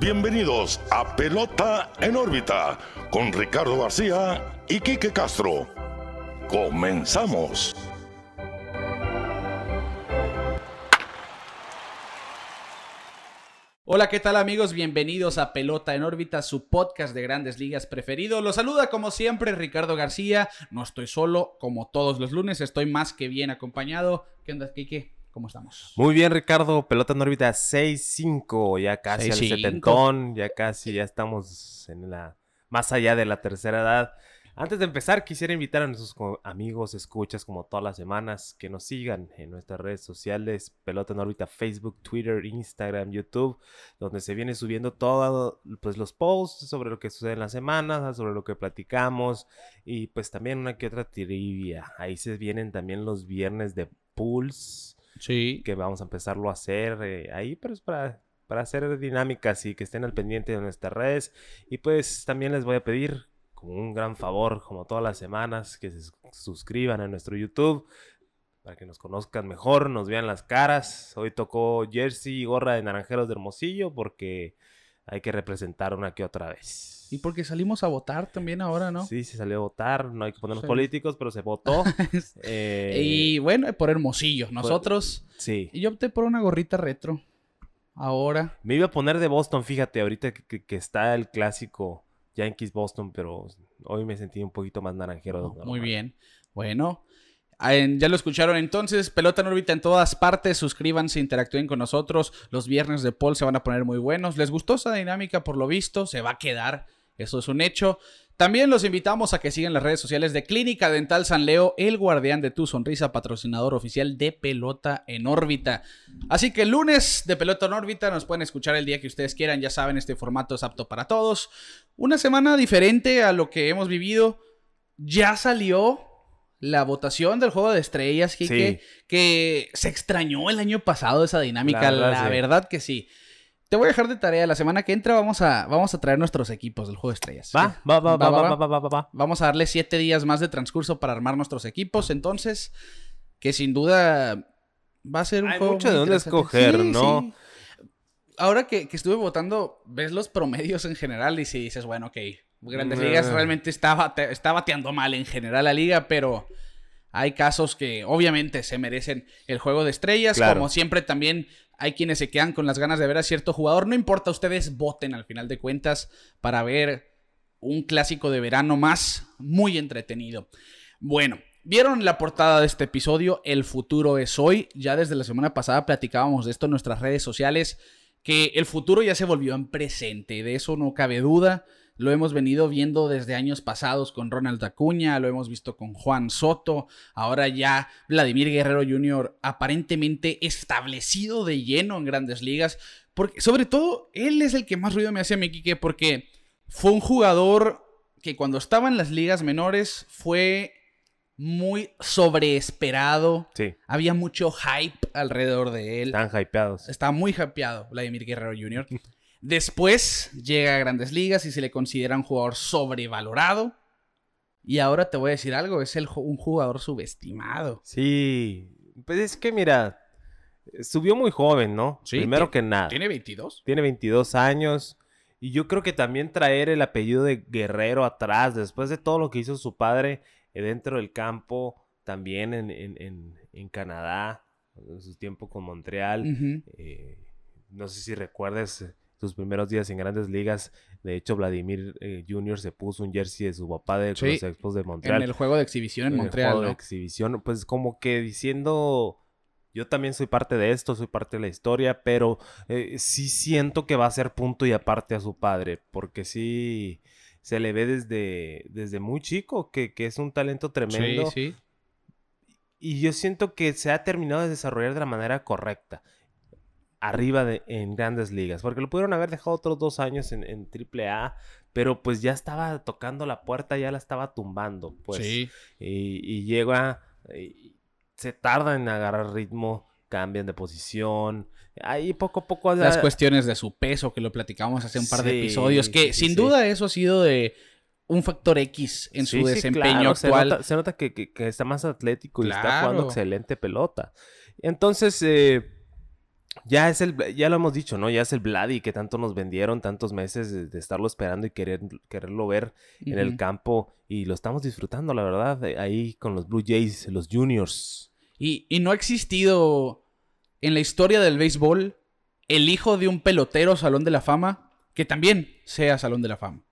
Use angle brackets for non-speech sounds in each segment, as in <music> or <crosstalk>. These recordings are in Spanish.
bienvenidos a Pelota en órbita con Ricardo García y Quique Castro. Comenzamos. Hola, ¿qué tal amigos? Bienvenidos a Pelota en órbita, su podcast de grandes ligas preferido. Los saluda como siempre Ricardo García. No estoy solo, como todos los lunes, estoy más que bien acompañado. ¿Qué onda, Kike? ¿Cómo estamos? Muy bien, Ricardo. Pelota en órbita 6-5, ya casi al 6-5. setentón, ya casi, ya estamos en la más allá de la tercera edad. Antes de empezar, quisiera invitar a nuestros amigos, escuchas, como todas las semanas, que nos sigan en nuestras redes sociales, Pelota en órbita, Facebook, Twitter, Instagram, YouTube, donde se viene subiendo todos pues, los posts sobre lo que sucede en la semana, sobre lo que platicamos, y pues también una que otra trivia. Ahí se vienen también los viernes de pools Que vamos a empezarlo a hacer eh, ahí, pero es para, para hacer dinámicas y que estén al pendiente de nuestras redes. Y pues también les voy a pedir, como un gran favor, como todas las semanas, que se sus- suscriban a nuestro YouTube para que nos conozcan mejor, nos vean las caras. Hoy tocó jersey y gorra de naranjeros de Hermosillo porque hay que representar una que otra vez. Y porque salimos a votar también ahora, ¿no? Sí, se salió a votar, no hay que ponernos Sí. políticos, pero se votó. <laughs> Eh, Y bueno, por Hermosillo. Nosotros. Sí. Y yo opté por una gorrita retro. Ahora. Me iba a poner de Boston, fíjate, ahorita que, está el clásico Yankees Boston, pero hoy me sentí un poquito más naranjero. lo Muy bien. Bueno. Ya lo escucharon entonces, pelota en órbita en todas partes, suscríbanse, interactúen con nosotros, los viernes de Paul se van a poner muy buenos, les gustó esa dinámica por lo visto, se va a quedar, eso es un hecho. También los invitamos a que sigan las redes sociales de Clínica Dental San Leo, el guardián de tu sonrisa, patrocinador oficial de Pelota en órbita. Así que el lunes de Pelota en órbita nos pueden escuchar el día que ustedes quieran, ya saben, este formato es apto para todos. Una semana diferente a lo que hemos vivido. Ya salió la votación del juego de estrellas, Kike, Sí. que se extrañó el año pasado esa dinámica, La la, verdad, sí. verdad que sí. Te voy a dejar de tarea, la semana que entra vamos a, vamos a traer nuestros equipos del juego de estrellas. Va, va, va, va, va, va, va, va, va, va. Vamos a darle siete días más de transcurso para armar nuestros equipos, entonces, que sin duda va a ser un Hay juego mucho muy de dónde escoger, Sí, ¿no? sí. Ahora que, que estuve votando, ves los promedios en general y si dices, bueno, ok, Grandes. Ligas realmente está, bate- está bateando mal en general la liga, pero hay casos que obviamente se merecen el juego de estrellas, Claro. como siempre también hay quienes se quedan con las ganas de ver a cierto jugador, no importa, ustedes voten al final de cuentas para ver un clásico de verano más muy entretenido. Bueno, vieron la portada de este episodio, El futuro es hoy, ya desde la semana pasada platicábamos de esto en nuestras redes sociales, que el futuro ya se volvió en presente, de eso no cabe duda. Lo hemos venido viendo desde años pasados con Ronald Acuña, lo hemos visto con Juan Soto, ahora ya Vladimir Guerrero Jr. aparentemente establecido de lleno en grandes ligas, porque sobre todo él es el que más ruido me hace a mí, Quique, porque fue un jugador que cuando estaba en las ligas menores fue muy sobreesperado, Sí, había mucho hype alrededor de él. están hypeados. Está muy hypeado Vladimir Guerrero Jr. <laughs> Después llega a grandes ligas y se le considera un jugador sobrevalorado. Y ahora te voy a decir algo, es el, un jugador subestimado. Sí, pues es que mira, subió muy joven, ¿no? Sí, Primero que nada. ¿Tiene 22? Tiene 22 años. Y yo creo que también traer el apellido de Guerrero atrás, después de todo lo que hizo su padre eh, dentro del campo, también en, en- en- en Canadá, en su tiempo con Montreal. Eh, no sé si recuerdes sus primeros días en grandes ligas. De hecho, Vladimir eh, Jr. se puso un jersey de su papá de Sí, los Expos de Montreal En el juego de exhibición en en el Montreal, juego de exhibición, pues como que diciendo, yo también soy parte de esto, soy parte de la historia, pero eh, sí siento que va a ser punto y aparte a su padre, porque sí se le ve desde, desde muy chico que, que es un talento tremendo Sí, sí. y yo siento que se ha terminado de desarrollar de la manera correcta. Arriba de, en grandes ligas. Porque lo pudieron haber dejado otros dos años en, en AAA. Pero pues ya estaba tocando la puerta, ya la estaba tumbando. Pues. sí. Y, y llega, y se tarda en agarrar ritmo, cambian de posición. Ahí poco a poco... Las ya- cuestiones de su peso, que lo platicamos hace un par de episodios, que sí, sin duda eso ha sido de un factor X en su desempeño claro, se actual. nota- Se nota, que, que- que está más atlético y está jugando excelente pelota. Entonces, eh, Ya es el, ya lo hemos dicho, ¿no? Ya es el Vladi que tanto nos vendieron tantos meses de, de estarlo esperando y querer, quererlo ver en el campo. Y lo estamos disfrutando, la verdad, eh, ahí con los Blue Jays, los juniors. Y, y no ha existido en la historia del béisbol el hijo de un pelotero Salón de la Fama que también sea Salón de la Fama.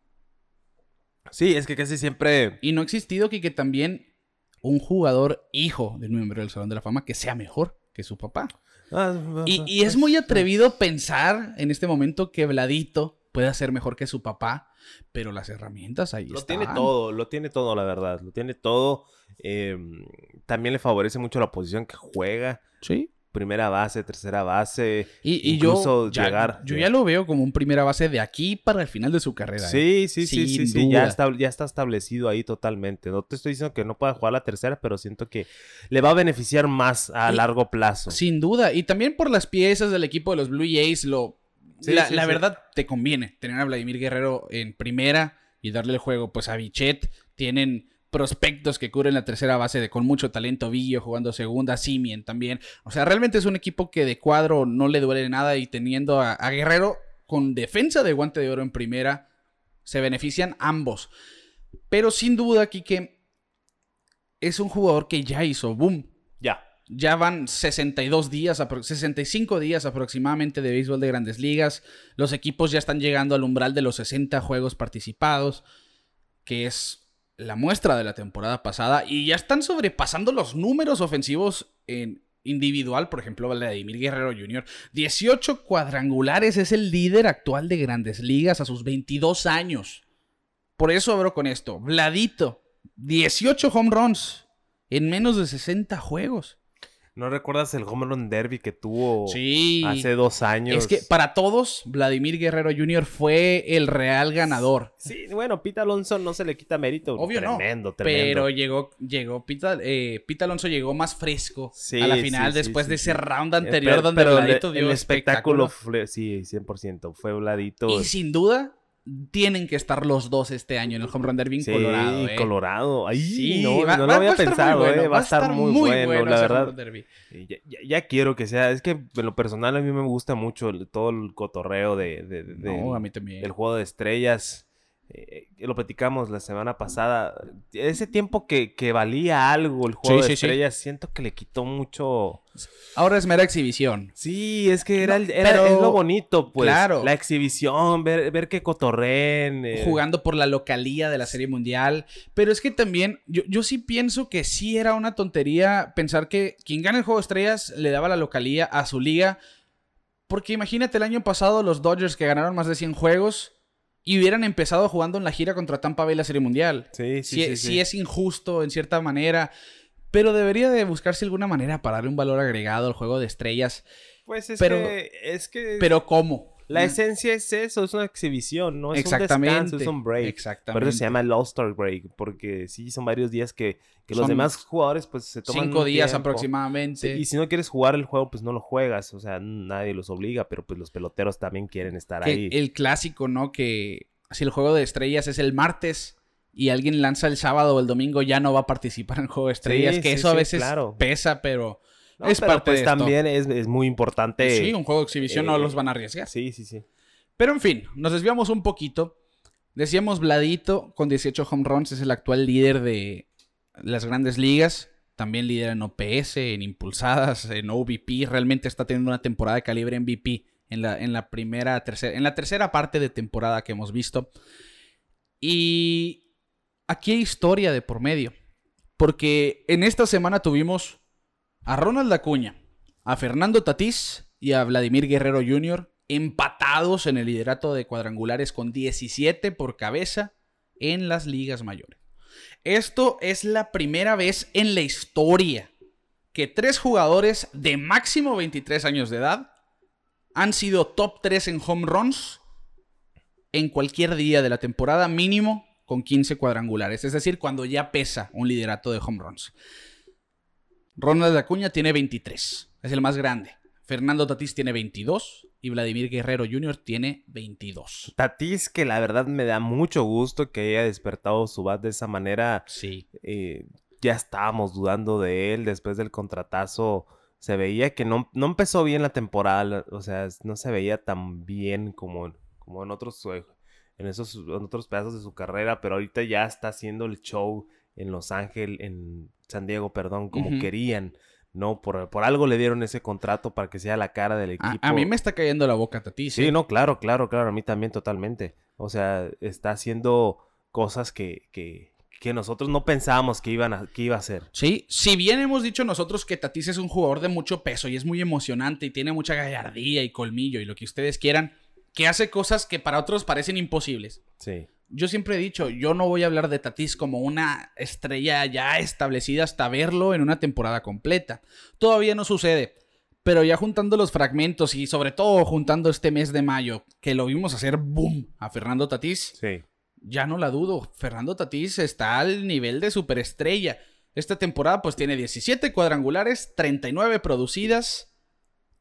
Sí, es que casi siempre... Y no ha existido que, que también un jugador hijo de un miembro del Salón de la Fama que sea mejor que su papá. Ah, Y, y es muy atrevido pensar en este momento que Vladito pueda ser mejor que su papá, pero las herramientas ahí Lo están. tiene todo, lo tiene todo, la verdad. Lo tiene todo. Eh, también le favorece mucho la posición que juega. Sí. Primera base, tercera base. Y, y Incluso yo, ya, llegar- yo ya lo veo como un primera base de aquí para el final de su carrera. ¿eh? Sí, sí, sí, sí. Ya está, ya está establecido ahí totalmente. No te estoy diciendo que no pueda jugar la tercera, pero siento que le va a beneficiar más a Y- largo plazo. Sin duda. Y también por las piezas del equipo de los Blue Jays, lo, Sí, la, sí, la sí. verdad te conviene tener a Vladimir Guerrero en primera y darle el juego pues a Bichet. Tienen prospectos que cubren la tercera base de con mucho talento, Villo jugando segunda, Simien también. O sea, realmente es un equipo que de cuadro no le duele nada y teniendo a, a Guerrero con defensa de guante de oro en primera, se benefician ambos. Pero sin duda, Kike es un jugador que ya hizo boom. Ya. Ya van 62 días, apro- 65 días aproximadamente de béisbol de grandes ligas. Los equipos ya están llegando al umbral de los 60 juegos participados, que es la muestra de la temporada pasada. Y ya están sobrepasando los números ofensivos en individual. Por ejemplo, Vladimir Guerrero Jr. 18 cuadrangulares es el líder actual de grandes ligas a sus 22 años. Por eso abro con esto. Vladito, 18 home runs en menos de 60 juegos. ¿No recuerdas el home run derby que tuvo Sí. hace dos años? Es que para todos, Vladimir Guerrero Jr. fue el real ganador. Sí, bueno, Pete Alonso no se le quita mérito. Obvio no, tremendo, tremendo. Pero llegó, llegó Pita, eh, Pita Alonso llegó más fresco Sí, a la final sí, después de ese round Eh, anterior pero- donde pero el- Vladito dio el espectáculo. espectáculo, fue- sí, 100%. Fue Vladito. Y sin duda, tienen que estar los dos este año en el Home Run Derby en Sí, Colorado. ¿eh? Colorado. Ahí, Sí, no, va- no va- lo había va pensado, bueno, eh, Va a estar muy bueno, la verdad. Ya, ya- ya quiero que sea. Es que en lo personal a mí me gusta mucho el- todo el cotorreo de, de- de- No, del- a mí también. del juego de estrellas. Eh, eh, lo platicamos la semana pasada. Ese tiempo que, que valía algo el juego Sí, de sí, sí. estrellas, siento que le quitó mucho. Ahora es mera exhibición. Sí, es que era, No, el- era- pero- es lo bonito, pues. Claro. La exhibición, ver, ver que cotorreen. eh, jugando por la localía de la Serie Mundial. Pero es que también, yo, yo sí pienso que sí era una tontería pensar que quien gana el juego de estrellas le daba la localía a su liga. Porque imagínate el año pasado los Dodgers que ganaron más de 100 juegos y hubieran empezado jugando en la gira contra Tampa Bay la Serie Mundial. Sí, sí, Sí, sí, sí sí. es injusto en cierta manera. Pero debería de buscarse alguna manera para darle un valor agregado al juego de estrellas. Pues es pero- que. Es que Pero ¿cómo? La esencia es eso, es una exhibición, ¿no? Es Exactamente. un descanso, es un break. Exactamente. Por eso se llama el All-Star Break, porque sí, son varios días que, que los demás jugadores pues se toman Cinco días tiempo. aproximadamente. Sí, y si no quieres jugar el juego, pues no lo juegas, o sea, nadie los obliga, pero pues los peloteros también quieren estar que ahí. el clásico, ¿no? Que si el juego de estrellas es el martes y alguien lanza el sábado o el domingo, ya no va a participar en el juego de estrellas. Sí, que sí, eso a veces claro. pesa, pero No, es pero, parte pues de esto. también es, es muy importante. sí, un juego de exhibición no eh, los van a arriesgar. Sí, sí, sí. Pero en fin, nos desviamos un poquito. Decíamos Vladito con 18 home runs es el actual líder de las grandes ligas. También líder en OPS, en impulsadas, en OVP. Realmente está teniendo una temporada de calibre MVP en la, en la primera, tercera, en la tercera parte de temporada que hemos visto. Y aquí hay historia de por medio. Porque en esta semana tuvimos a Ronald Acuña, a Fernando Tatís y a Vladimir Guerrero Jr. empatados en el liderato de cuadrangulares con 17 por cabeza en las ligas mayores. Esto es la primera vez en la historia que tres jugadores de máximo 23 años de edad han sido top 3 en home runs en cualquier día de la temporada, mínimo con 15 cuadrangulares. Es decir, cuando ya pesa un liderato de home runs. Ronald Acuña tiene 23, es el más grande. Fernando Tatís tiene 22 y Vladimir Guerrero Jr. tiene 22. Tatis, que la verdad me da mucho gusto que haya despertado su bat de esa manera. Sí. eh, ya estábamos dudando de él después del contratazo se veía que no, no empezó bien la temporada, o sea, no se veía tan bien como, como en otros en esos en otros pedazos de su carrera, pero ahorita ya está haciendo el show en Los Ángeles, en San Diego, perdón, como querían. No, por, por, algo le dieron ese contrato para que sea la cara del equipo. A, mí me está cayendo la boca Tatis. Sí, no, claro, claro, claro, a mí también totalmente. O sea, está haciendo cosas que, que, que nosotros no pensábamos que, iban a, que iba a hacer. Sí, si bien hemos dicho nosotros que Tatis es un jugador de mucho peso y es muy emocionante y tiene mucha gallardía y colmillo y lo que ustedes quieran, que hace cosas que para otros parecen imposibles. Sí. Yo siempre he dicho, yo no voy a hablar de Tatis como una estrella ya establecida hasta verlo en una temporada completa. Todavía no sucede. Pero ya juntando los fragmentos y sobre todo juntando este mes de mayo, que lo vimos hacer boom a Fernando Tatís, sí. ya no la dudo. Fernando Tatís está al nivel de superestrella. Esta temporada pues tiene 17 cuadrangulares, 39 producidas,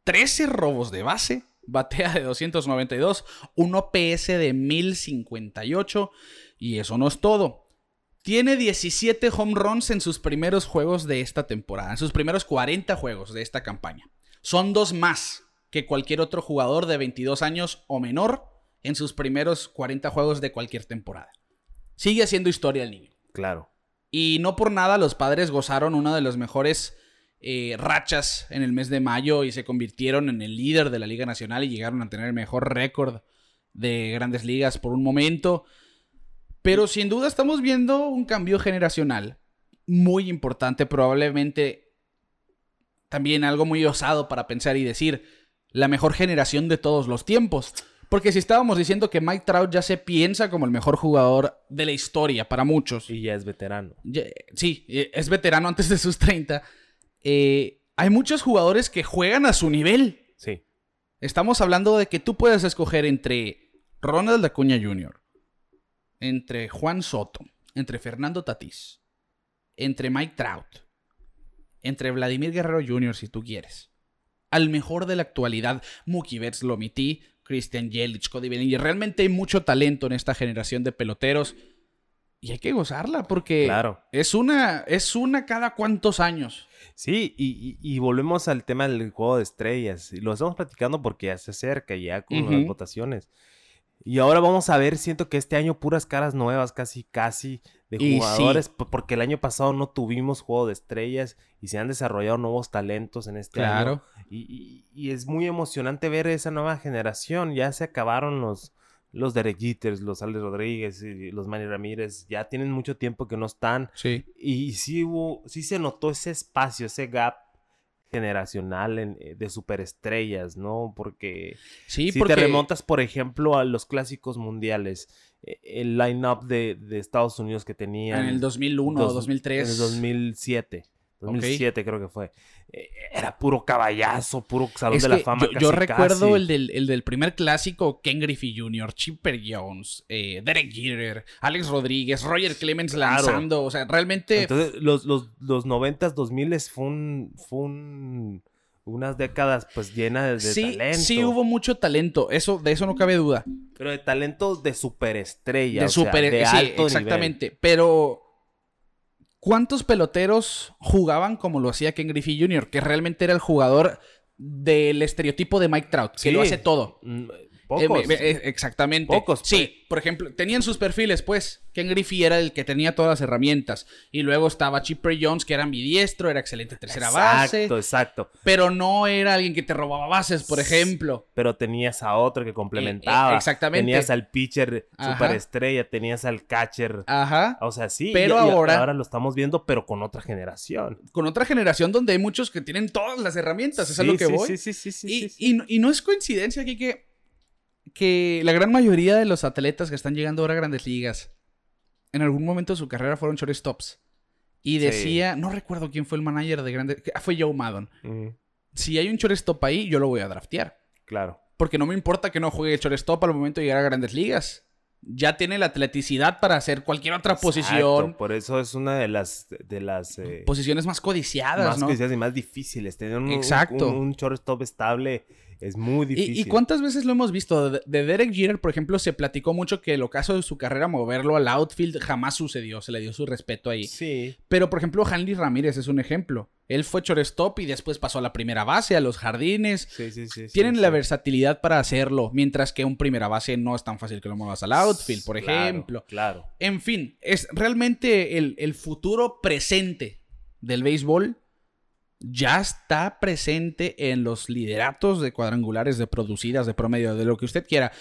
13 robos de base, batea de 292, un OPS de 1058 y eso no es todo. Tiene 17 home runs en sus primeros juegos de esta temporada, en sus primeros 40 juegos de esta campaña. Son dos más que cualquier otro jugador de 22 años o menor en sus primeros 40 juegos de cualquier temporada. Sigue haciendo historia el niño. Claro. Y no por nada los padres gozaron una de las mejores eh, rachas en el mes de mayo y se convirtieron en el líder de la Liga Nacional y llegaron a tener el mejor récord de grandes ligas por un momento. Pero sin duda estamos viendo un cambio generacional muy importante, probablemente también algo muy osado para pensar y decir la mejor generación de todos los tiempos. Porque si estábamos diciendo que Mike Trout ya se piensa como el mejor jugador de la historia para muchos. Y ya es veterano. sí, es veterano antes de sus 30. Eh, hay muchos jugadores que juegan a su nivel. Sí. Estamos hablando de que tú puedes escoger entre Ronald Acuña Jr., entre Juan Soto, entre Fernando Tatís, entre Mike Trout, entre Vladimir Guerrero Jr., si tú quieres. Al mejor de la actualidad, Mookie Betts lo omití, Christian Yelich, Cody Bellinger. Realmente hay mucho talento en esta generación de peloteros. Y hay que gozarla porque claro. es, una, es una cada cuantos años. Sí, y, volvemos al tema del juego de estrellas. Lo estamos platicando porque ya se acerca ya con las votaciones. Y ahora vamos a ver, siento que este año puras caras nuevas, casi, casi, de jugadores, porque el año pasado no tuvimos juego de estrellas y se han desarrollado nuevos talentos en este año. Y, y, es muy emocionante ver esa nueva generación. Ya se acabaron los, los Derek Jeter, los Alex Rodríguez y los Manny Ramírez. Ya tienen mucho tiempo que no están. Sí. Y sí hubo, sí se notó ese espacio, ese gap generacional eh, de superestrellas, ¿no? Porque sí, si te remontas, por ejemplo, a los clásicos mundiales, eh, el line-up de, Estados Unidos que tenían... En el 2001 o 2003. En el 2007. 2007 creo que fue. Eh, era puro caballazo, puro salón de la fama. Yo, recuerdo El, del, primer clásico, Ken Griffey Jr., Chipper Jones, eh, Derek Jeter, Alex Rodríguez, Roger Clemens lanzando. O sea, realmente. Entonces, los, los, los 90s, 2000 fue un. Fue un unas décadas pues llenas de, sí, talento. Sí, hubo mucho talento, eso, de eso no cabe duda. Pero de talento de superestrella. De super, de alto exactamente. Pero ¿Cuántos peloteros jugaban como lo hacía Ken Griffey Jr., que realmente era el jugador del estereotipo de Mike Trout, que lo hace todo? Mm, Pocos. Eh, eh, exactamente. Pocos. Sí, pues. por ejemplo, tenían sus perfiles, pues. Ken Griffey era el que tenía todas las herramientas. Y luego estaba Chipper Jones, que era ambidiestro, era excelente tercera base. Exacto, exacto. Pero no era alguien que te robaba bases, por ejemplo. Pero tenías a otro que complementaba. Eh, exactamente. Tenías al pitcher superestrella, tenías al catcher. Ajá. O sea, sí. Pero ahora. ahora lo estamos viendo, pero con otra generación. Con otra generación donde hay muchos que tienen todas las herramientas. es a lo que voy. Sí, sí, sí, sí, y, y no es coincidencia aquí que que la gran mayoría de los atletas que están llegando ahora a grandes ligas, en algún momento de su carrera fueron shortstops. Y decía, no recuerdo quién fue el manager de grandes... Fue Joe Maddon. Si hay un shortstop ahí, yo lo voy a draftear. Claro. Porque no me importa que no juegue shortstop al momento de llegar a grandes ligas. Ya tiene la atleticidad para hacer cualquier otra posición. Por eso es una de las, de las eh, posiciones más codiciadas, más codiciadas y más difíciles. Tener un, Exacto. un, un shortstop estable es muy difícil. ¿Y, cuántas veces lo hemos visto? De, Derek Jeter, por ejemplo, se platicó mucho que el ocaso de su carrera moverlo al outfield jamás sucedió, se le dio su respeto ahí. Sí. Pero, por ejemplo, Hanley Ramírez es un ejemplo. Él fue shortstop y después pasó a la primera base, a los jardines. Sí, sí, sí. Tienen la versatilidad para hacerlo, mientras que un primera base no es tan fácil que lo muevas al outfield, por ejemplo. Claro. En fin, es realmente el, el futuro presente del béisbol ya está presente en los lideratos de cuadrangulares, de producidas, de promedio, de lo que usted quiera.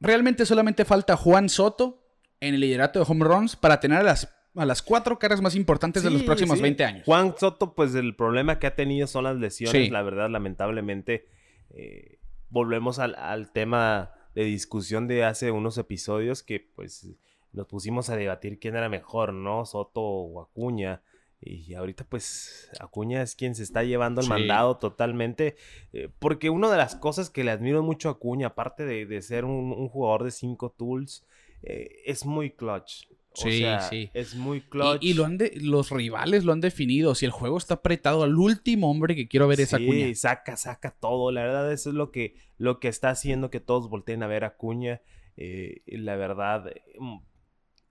Realmente solamente falta Juan Soto en el liderato de home runs para tener a las, a las cuatro caras más importantes de los próximos 20 años. Juan Soto, pues el problema que ha tenido son las lesiones, la verdad, lamentablemente. Eh, volvemos al, al tema de discusión de hace unos episodios que pues nos pusimos a debatir quién era mejor, ¿no? Soto o Acuña. Y ahorita pues Acuña es quien se está llevando el mandado totalmente. Eh, porque una de las cosas que le admiro mucho a Acuña, aparte de, ser un, jugador de cinco tools, eh, es muy clutch. sí, sí. Es muy clutch. Y, lo han los rivales lo han definido. Si el juego está apretado, al último hombre que quiero ver es Acuña. Sí, saca, saca todo. La verdad, eso es lo que, lo que está haciendo que todos volteen a ver a Acuña. Eh, la verdad, mm,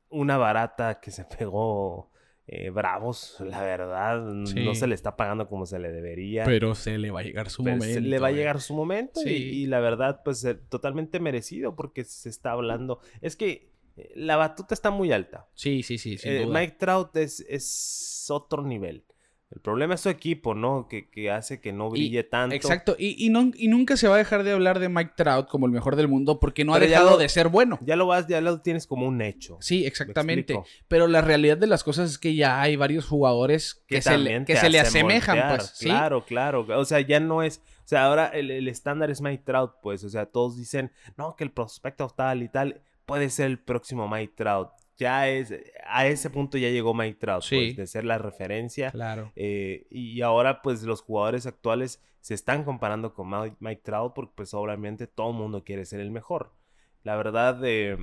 una barata que se pegó eh, bravos, la verdad. No se le está pagando como se le debería. Pero se le va a llegar su momento. Se le va a llegar su momento y, la verdad, pues eh, totalmente merecido porque se está hablando. Es que eh, la batuta está muy alta. Sí, sí, sí. Mike Trout es, es otro nivel. El problema es su equipo, ¿no? Que, hace que no brille tanto. Exacto. Y, no, y, nunca se va a dejar de hablar de Mike Trout como el mejor del mundo porque no ha dejado de ser bueno. Ya lo vas, ya lo tienes como un hecho. Sí, exactamente. Pero la realidad de las cosas es que ya hay varios jugadores que, se, le, que se le asemejan, pues. Claro, claro. O sea, ya no es. O sea, ahora el, estándar es Mike Trout, pues. O sea, todos dicen, no, que el prospecto tal y tal puede ser el próximo Mike Trout ya es, a ese punto ya llegó Mike Trout, pues, de ser la referencia. Claro. Eh, y ahora, pues, los jugadores actuales se están comparando con Mike, Trout porque, pues, obviamente todo el mundo quiere ser el mejor. La verdad, eh,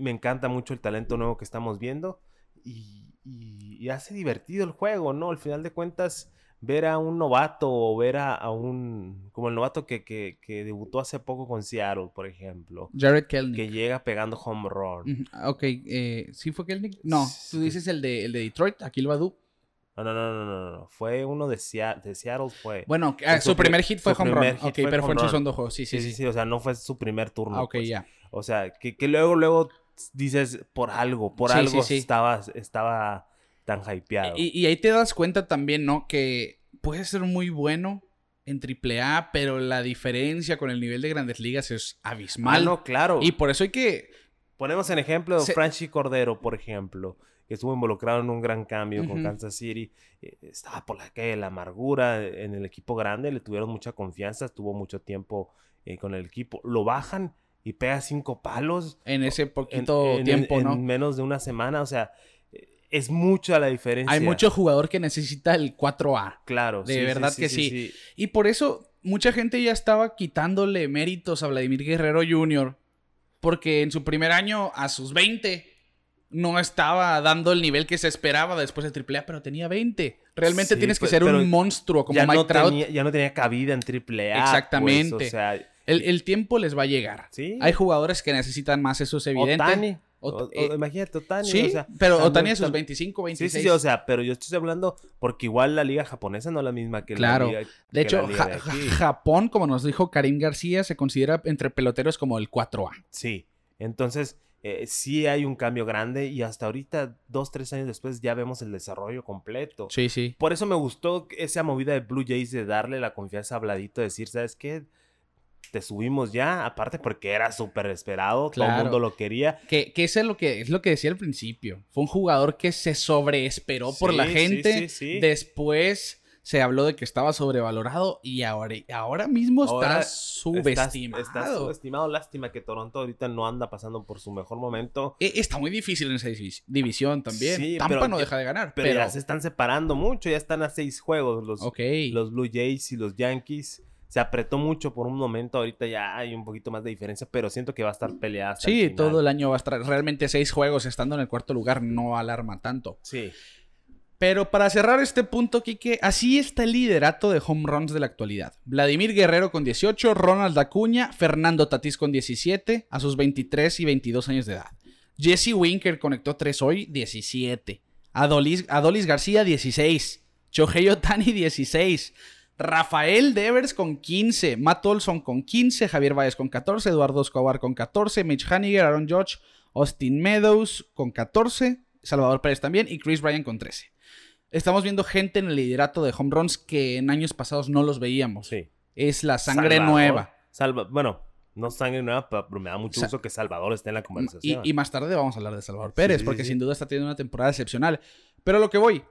me encanta mucho el talento nuevo que estamos viendo y, y, hace divertido el juego, ¿no? Al final de cuentas, ver a un novato o ver a, un. como el novato que, que, que, debutó hace poco con Seattle, por ejemplo. Jared Kelnick. Que llega pegando home run. Ok, eh, ¿sí fue Kelnick? No, tú dices el de, el de Detroit, Aquil Badu. No, no, no, no, no, Fue uno de, de Seattle, fue. Bueno, ah, su, primer hit fue home run. Ok, pero fue en su segundo juego. Sí sí, sí sí, sí, O sea, no fue su primer turno. Ah, ok, pues. ya. O sea, que, que luego, luego dices por algo, por algo estaba, estaba tan hypeado. Y, y ahí te das cuenta también, ¿no? Que puede ser muy bueno en AAA, pero la diferencia con el nivel de grandes ligas es abismal. Ah, no, claro. Y por eso hay que... Ponemos en ejemplo de Franchi Cordero, por ejemplo, que estuvo involucrado en un gran cambio con Kansas City. Eh, estaba por la calle de la amargura en el equipo grande, le tuvieron mucha confianza, estuvo mucho tiempo eh, con el equipo. Lo bajan y pega cinco palos. En ese poquito tiempo, ¿no? En menos de una semana, o sea, es mucha la diferencia. Hay mucho jugador que necesita el 4A. Claro, de verdad que sí, Y por eso mucha gente ya estaba quitándole méritos a Vladimir Guerrero Jr. Porque en su primer año, a sus 20, no estaba dando el nivel que se esperaba después de AAA, pero tenía 20. Realmente tienes que pues, ser un monstruo como Mike Trout. ya no tenía cabida en AAA. Pues, Exactamente. o sea, el, tiempo les va a llegar. Hay jugadores que necesitan más, eso es evidente. Eh, imagínate, Otani. Sí, pero Otani a sus 25, 26. Sí, sí, o sea, pero yo estoy hablando porque igual la liga japonesa no es la misma que la liga. De hecho, Japón, como nos dijo Karim García, se considera entre peloteros como el 4A. Sí, entonces eh, sí hay un cambio grande y hasta ahorita, dos, tres años después, ya vemos el desarrollo completo. Sí, sí. Por eso me gustó esa movida de Blue Jays de darle la confianza a Bladito, decir, ¿sabes qué? Te subimos ya, aparte porque era súper esperado, todo el mundo lo quería. Que, que es lo que es lo que decía al principio. Fue un jugador que se sobreesperó por la gente. Después se habló de que estaba sobrevalorado y ahora, ahora mismo está subestimado. Está, subestimado. Lástima que Toronto ahorita no anda pasando por su mejor momento. E, está muy difícil en esa división también. Tampa no deja de ganar. Pero, ya se están separando mucho. Ya están a seis juegos los, los Blue Jays y los Yankees se apretó mucho por un momento, ahorita ya hay un poquito más de diferencia, pero siento que va a estar peleada. sí, todo el año va a estar, realmente seis juegos estando en el cuarto lugar no alarma tanto. Sí. Pero para cerrar este punto, Kike, así está el liderato de home runs de la actualidad. Vladimir Guerrero con 18, Ronald Acuña, Fernando Tatís con 17, a sus 23 y 22 años de edad. Jesse Winker conectó 3 hoy, 17. Adolis, Adolis García, 16. Shohei Otani, 16. Rafael Devers con 15. Matt Olson con 15. Javier Baez con 14. Eduardo Escobar con 14. Mitch Haniger, Aaron Judge, Austin Meadows con 14. Salvador Pérez también. Y Chris Bryan con 13. Estamos viendo gente en el liderato de home runs que en años pasados no los veíamos. Sí. Es la sangre Salvador. nueva. Salva, bueno, no sangre nueva, pero me da mucho Sa- gusto que Salvador esté en la conversación. y más tarde vamos a hablar de Salvador Pérez, sí, porque sí. sin duda está teniendo una temporada excepcional. Pero a lo que voy,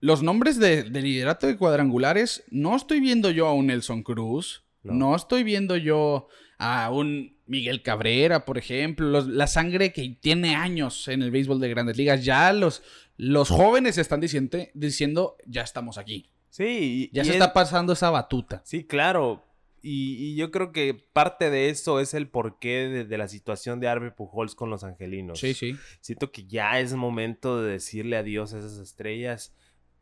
los nombres de, de liderato de cuadrangulares, no estoy viendo yo a un Nelson Cruz, no, No. estoy viendo yo a un Miguel Cabrera, por ejemplo, los- la sangre que tiene años en el béisbol de grandes ligas, ya los, los jóvenes están diciendo, diciendo, ya estamos aquí, sí, y- ya y se es- está pasando esa batuta. Sí, claro. Y, y yo creo que parte de eso es el porqué de, de la situación de Arbe Pujols con los angelinos. Sí, sí. Siento que ya es momento de decirle adiós a esas estrellas.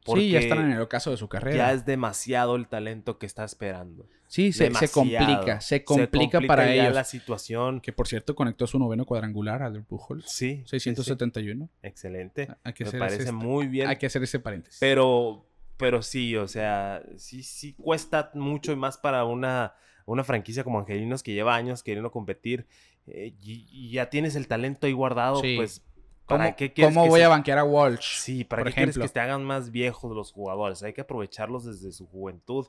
Sí, ya porque están en el ocaso de su carrera. Ya es demasiado el talento que está esperando. Sí, se, se Demasiado. complica, se complica, para ya ellos. la situación. Que por cierto conectó su noveno cuadrangular al Pujols. Sí. sí, sí. 671. Excelente. Hay que, Me hacer parece ese, muy bien. hay que hacer ese paréntesis. Pero, pero sí, o sea, sí, sí cuesta mucho y más para una, una franquicia como Angelinos que lleva años queriendo competir eh, y, y ya tienes el talento ahí guardado, Sí. pues, ¿Cómo, ¿para qué cómo que voy se- a banquear a Walsh? Sí, ¿para por qué quieres ejemplo? que te hagan más viejos los jugadores? Hay que aprovecharlos desde su juventud.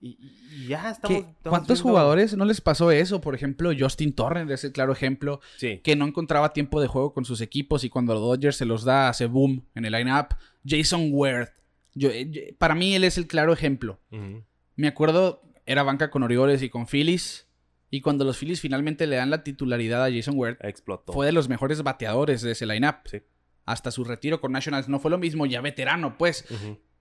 Y, y- ya estamos. ¿Qué- estamos ¿Cuántos viendo- jugadores no les pasó eso? Por ejemplo, Justin Turner es el claro ejemplo Sí. que no encontraba tiempo de juego con sus equipos y cuando los Dodgers se los da hace boom en el lineup. Jason. Yo- eh, yo- para mí él es el claro ejemplo. Me acuerdo, era banca con Orioles y con Phillies. Y cuando los Phillies finalmente le dan la titularidad a Jason Ward, Explotó. fue de los mejores bateadores de ese lineup. Sí. Hasta su retiro con Nationals no fue lo mismo, ya veterano, pues.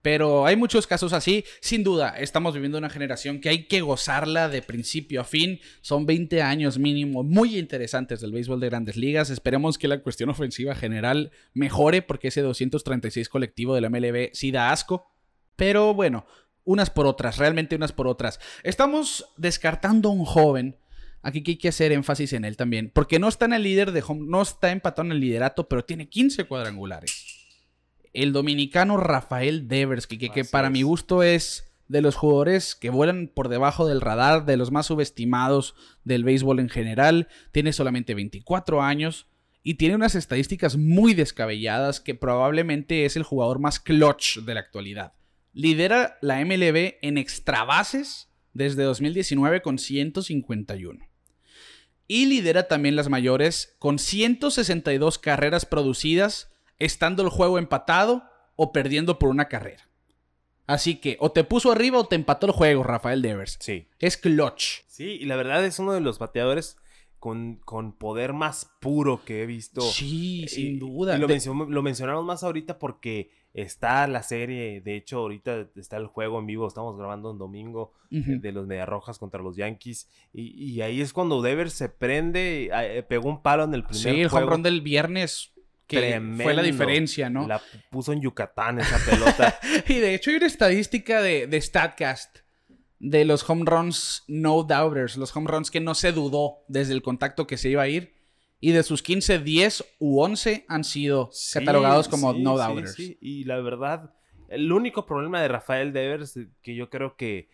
Pero hay muchos casos así. Sin duda, estamos viviendo una generación que hay que gozarla de principio a fin. Son 20 años mínimo muy interesantes del béisbol de grandes ligas. Esperemos que la cuestión ofensiva general mejore porque ese 236 colectivo de la MLB sí da asco. Pero bueno, unas por otras, realmente unas por otras. Estamos descartando a un joven. Aquí que hay que hacer énfasis en él también. Porque no está en el líder de home, no está empatado en el liderato, pero tiene 15 cuadrangulares el dominicano Rafael Devers, que, que- para mi gusto es de los jugadores que vuelan por debajo del radar, de los más subestimados del béisbol en general. Tiene solamente 24 años y tiene unas estadísticas muy descabelladas que probablemente es el jugador más clutch de la actualidad. Lidera la MLB en extrabases desde 2019 con 151. Y lidera también las mayores con 162 carreras producidas, estando el juego empatado o perdiendo por una carrera. Así que o te puso arriba o te empató el juego, Rafael Devers. Sí. Es clutch. Sí, y la verdad es uno de los bateadores con, con poder más puro que he visto. Sí, Y- sin duda. Y lo, lo mencionamos más ahorita porque está la serie, de hecho ahorita está el juego en vivo, estamos grabando en domingo eh, de los Mediarrojas contra los Yankees y, y ahí es cuando Devers se prende, eh, pegó un palo en el primer Sí, el home run del viernes que fue la diferencia, ¿no? La puso en Yucatán esa pelota. <laughs> Y de hecho hay una estadística de, de StatCast de los home runs no doubters, los home runs que no se dudó desde el contacto que se iba a ir. Y de sus 15, 10 u 11 han sido Sí, catalogados como sí, no doubters. sí. Y la verdad, el único problema de Rafael Devers que yo creo que,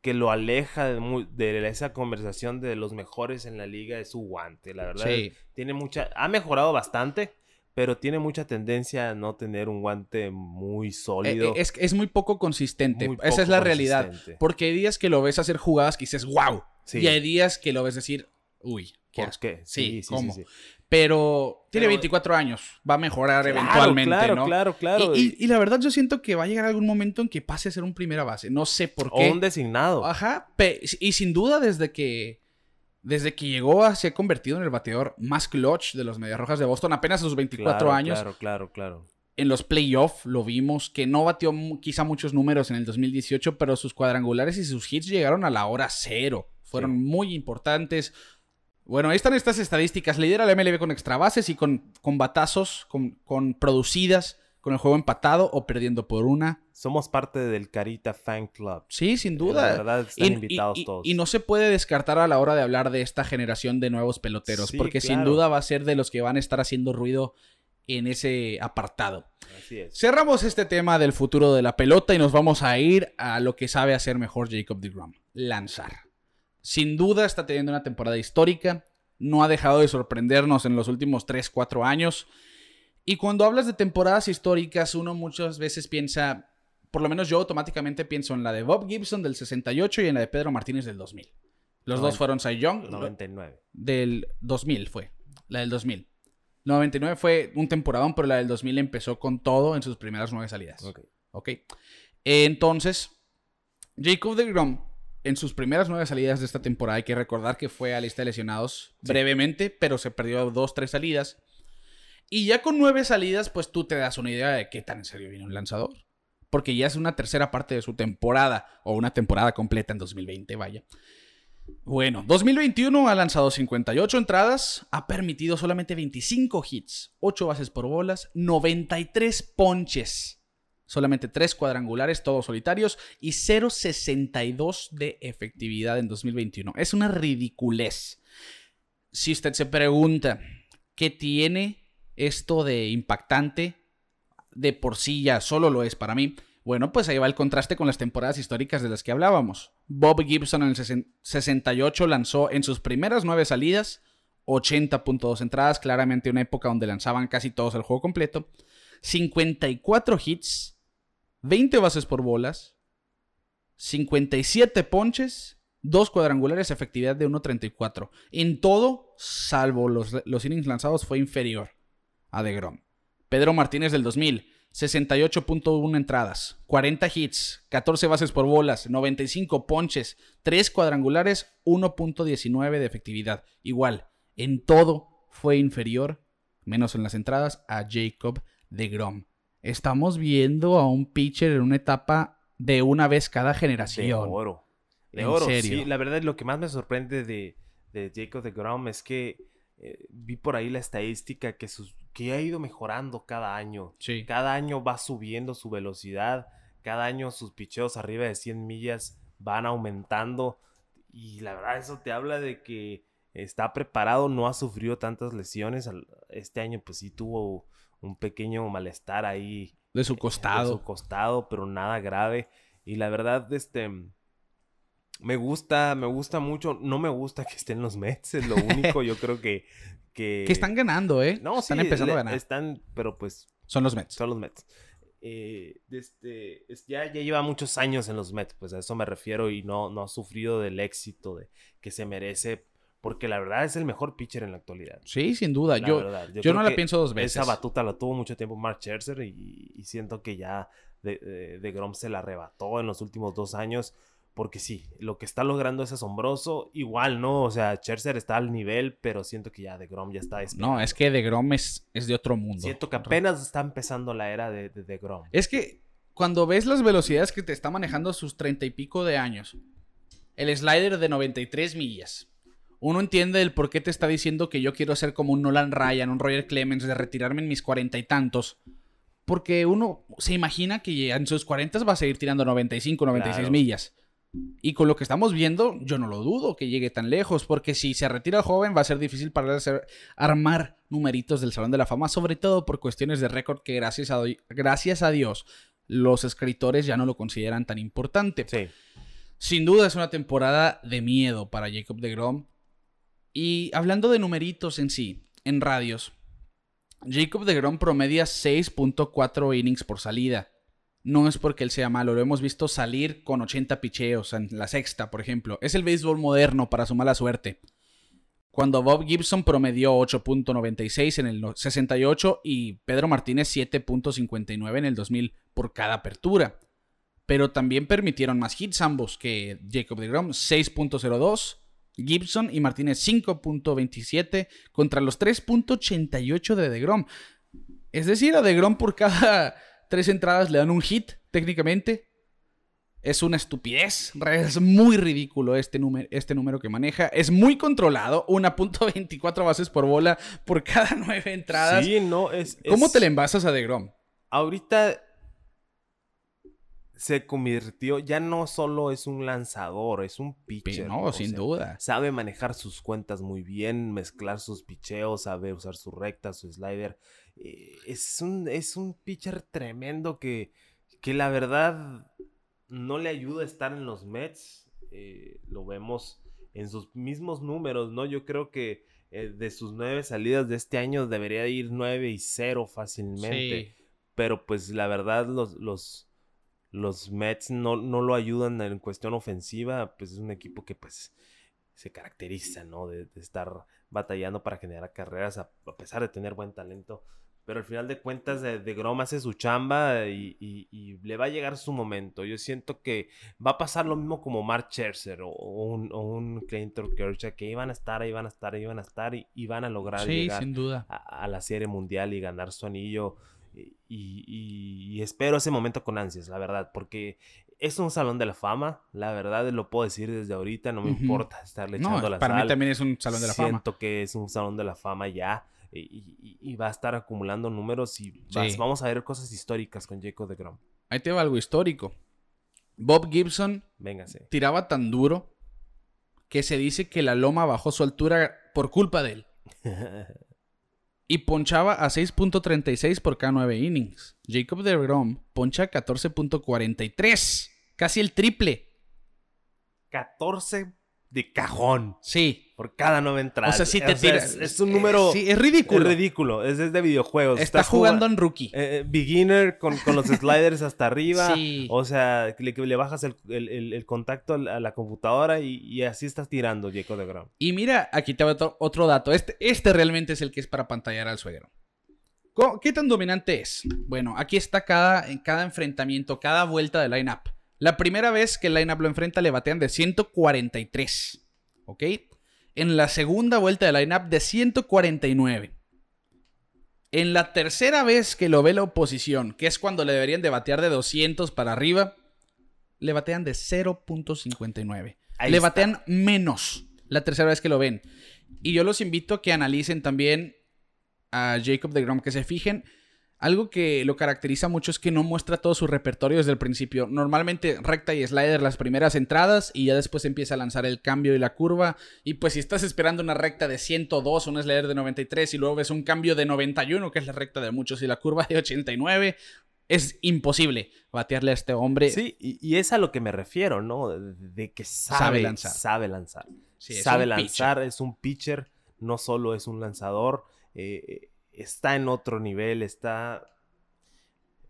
que lo aleja de, esa conversación de los mejores en la liga es su guante. La verdad, tiene mucha, ha mejorado bastante, pero tiene mucha tendencia a no tener un guante muy Eh, sólido. eh, es, es muy poco consistente. Muy Esa es la realidad. Porque hay días que lo ves hacer jugadas que dices, wow. Sí. Y hay días que lo ves decir, uy, ¿Por asco". qué? Sí, sí, ¿cómo? sí, sí. Pero tiene Pero- 24 años. Va a mejorar Claro, eventualmente, claro, ¿no? claro, claro. Y, y- y la verdad yo siento que va a llegar algún momento en que pase a ser un primera base. No sé por o qué. un designado. Ajá. y sin duda desde que desde que llegó a, se ha convertido en el bateador más clutch de los Medias Rojas de Boston apenas a sus 24 Claro, años. Claro, claro, claro. En los playoffs lo vimos que no batió quizá muchos números en el 2018, pero sus cuadrangulares y sus hits llegaron a la hora cero. Fueron Sí. muy importantes. Bueno, ahí están estas estadísticas. Lidera la MLB con extra bases y con, con batazos, con, con producidas, con el juego empatado o perdiendo por una. Somos parte del Carita Fan Club. Sí, sin duda. La verdad, están invitados todos. Y, no se puede descartar a la hora de hablar de esta generación de nuevos peloteros, porque sin duda va a ser de los que van a estar haciendo ruido en ese apartado. Así es. Cerramos este tema del futuro de la pelota y nos vamos a ir a lo que sabe hacer mejor Jacob DeGrom, lanzar. Sin duda está teniendo una temporada histórica, no ha dejado de sorprendernos en los últimos 3, 4 años. Y cuando hablas de temporadas históricas, uno muchas veces piensa, por lo menos yo automáticamente pienso en la de Bob Gibson del 68 y en la de Pedro Martínez del 2000. Los dos fueron Cy Young. 99. Del 2000 fue, la del 2000. 99 fue un temporadón, pero la del 2000 empezó con todo en sus primeras nueve salidas. Ok. Ok. Entonces, Jacob de Grom, en sus primeras nueve salidas de esta temporada, hay que recordar que fue a lista de lesionados brevemente, pero se perdió dos, tres salidas. Y ya con nueve salidas, pues tú te das una idea de qué tan en serio viene un lanzador. Porque ya es una tercera parte de su temporada, o una temporada completa en 2020, vaya. Bueno, 2021 ha lanzado 58 entradas, ha permitido solamente 25 hits, 8 bases por bolas, 93 ponches, solamente 3 cuadrangulares, todos solitarios, y 0.62 de efectividad en 2021. Es una ridiculez. Si usted se pregunta qué tiene esto de impactante, de por sí ya solo lo es para mí. Bueno, pues ahí va el contraste con las temporadas históricas de las que hablábamos. Bob Gibson en el 68 lanzó en sus primeras nueve salidas 80.2 entradas, claramente una época donde lanzaban casi todos el juego completo, 54 hits, 20 bases por bolas, 57 ponches, 2 cuadrangulares, efectividad de 1.34. En todo, salvo los, los innings lanzados, fue inferior a DeGrom. Pedro Martínez del 2000, 68.1 entradas, 40 hits, 14 bases por bolas, 95 ponches, 3 cuadrangulares, 1.19 de efectividad. Igual, en todo fue inferior, menos en las entradas, a Jacob de Grom. Estamos viendo a un pitcher en una etapa de una vez cada generación. De oro. De oro, sí. La verdad, lo que más me sorprende de, de Jacob de Grom es que eh, vi por ahí la estadística que, que ha ido mejorando cada año. Sí. Cada año va subiendo su velocidad, cada año sus picheos arriba de 100 millas van aumentando y la verdad eso te habla de que está preparado, no ha sufrido tantas lesiones. Este año pues sí tuvo un pequeño malestar ahí. De su costado. De su costado, pero nada grave. Y la verdad, este me gusta, me gusta mucho. No me gusta que estén los Mets, es lo único. Yo creo que. <laughs> Que, que están ganando, ¿eh? No, están empezando a ganar. Están, pero pues. Son los Mets. Son los Mets. Eh, este, ya, ya lleva muchos años en los Mets, pues a eso me refiero. Y no, no ha sufrido del éxito de, que se merece. Porque la verdad es el mejor pitcher en la actualidad. Sí, sin duda. yo, yo, no la pienso dos veces. Esa batuta la tuvo mucho tiempo Mark Scherzer y, siento que ya de, de, de Grom se la arrebató en los últimos dos años porque sí, lo que está logrando es asombroso. Igual, ¿no? O sea, Scherzer está al nivel, pero siento que ya de Grom ya está No, es que de Grom es, es, de otro mundo. Siento que apenas está empezando la era de, de, Grom. Es que cuando ves las velocidades que te está manejando a sus treinta y pico de años, el slider de 93 millas, uno entiende el por qué te está diciendo que yo quiero ser como un Nolan Ryan, un Roger Clemens, de retirarme en mis cuarenta y tantos. Porque uno se imagina que en sus cuarentas va a seguir tirando 95, 96 millas. Y con lo que estamos viendo, yo no lo dudo que llegue tan lejos, porque si se retira joven va a ser difícil para él armar numeritos del Salón de la Fama, sobre todo por cuestiones de récord que gracias a, gracias a Dios los escritores ya no lo consideran tan importante. Sí. Sin duda es una temporada de miedo para Jacob de Grom. Y hablando de numeritos en sí, en radios, Jacob de Grom promedia 6.4 innings por salida no es porque él sea malo, lo hemos visto salir con 80 picheos en la sexta, por ejemplo. Es el béisbol moderno para su mala suerte. Cuando Bob Gibson promedió 8.96 en el 68 y Pedro Martínez 7.59 en el 2000 por cada apertura. Pero también permitieron más hits ambos que Jacob DeGrom, 6.02, Gibson y Martínez 5.27 contra los 3.88 de DeGrom. Es decir, a DeGrom por cada <laughs> tres entradas le dan un hit, técnicamente. Es una estupidez. Es muy ridículo este número, este número que maneja. Es muy controlado. 1.24 bases por bola por cada <laughs> nueve entradas. Sí, no, es. ¿Cómo te le envasas a DeGrom? ahorita se convirtió, ya no solo es un lanzador, es un pitcher. No, sin duda. Sabe manejar sus cuentas muy bien, mezclar sus picheos, sabe usar su recta, su slider. Eh, es, un, es un pitcher tremendo que, que la verdad no le ayuda a estar en los Mets. Eh, lo vemos en sus mismos números, ¿no? Yo creo que eh, de sus nueve salidas de este año debería ir nueve y cero fácilmente. Pero pues la verdad los, los, los Mets no, no, lo ayudan en cuestión ofensiva. Pues es un equipo que pues se caracteriza, ¿no? De, estar batallando para generar carreras a pesar de tener buen talento. Pero al final de cuentas, de, de Grom hace su chamba y, le va a llegar su momento. Yo siento que va a pasar lo mismo como Mark Scherzer o, un, o un Clayton Kershaw, que iban a estar, iban a estar, iban a estar y, van a lograr llegar sin duda. A, la Serie Mundial y ganar su anillo. Y, espero ese momento con ansias, la verdad, porque es un salón de la fama, la verdad lo puedo decir desde ahorita, no me importa estarle echando no, la para mí también es un salón de la fama. Siento que es un salón de la fama ya y, va a estar acumulando números y vamos a ver cosas históricas con Jacob de Grom. Ahí te va algo histórico. Bob Gibson Véngase. tiraba tan duro que se dice que la loma bajó su altura por culpa de él. <laughs> y ponchaba a 6.36 por cada 9 innings. Jacob de Grom poncha 14.43, casi el triple. 14 de cajón. Sí. Por cada nueve entradas. O sea, sí te tira. Es, un número. Sí, es ridículo. Es ridículo. Es, de videojuegos. Está jugando en rookie. Eh, eh, beginner con, los <laughs> sliders hasta arriba. Sí. O sea, le, le bajas el, contacto a la computadora y, así estás tirando, Jacob de Grom. Y mira, aquí te va otro, dato. Este, este realmente es el que es para pantallar al suegro. ¿Qué tan dominante es? Bueno, aquí está cada, en cada enfrentamiento, cada vuelta de line-up. La primera vez que el line-up lo enfrenta le batean de 143. ¿Ok? En la segunda vuelta de line-up de 149. En la tercera vez que lo ve la oposición, que es cuando le deberían de batear de 200 para arriba, le batean de 0.59. Le batean menos la tercera vez que lo ven. Y yo los invito a que analicen también a Jacob de Grom, que se fijen algo que lo caracteriza mucho es que no muestra todo su repertorio desde el principio. Normalmente recta y slider las primeras entradas y ya después empieza a lanzar el cambio y la curva. Y pues si estás esperando una recta de 102, un slider de 93 y luego ves un cambio de 91, que es la recta de muchos, y la curva de 89, es imposible batearle a este hombre. Sí, y, es a lo que me refiero, ¿no? De, que sabe, lanzar. Sabe lanzar. sabe lanzar, es un pitcher, no solo es un lanzador. Eh, está en otro nivel, está...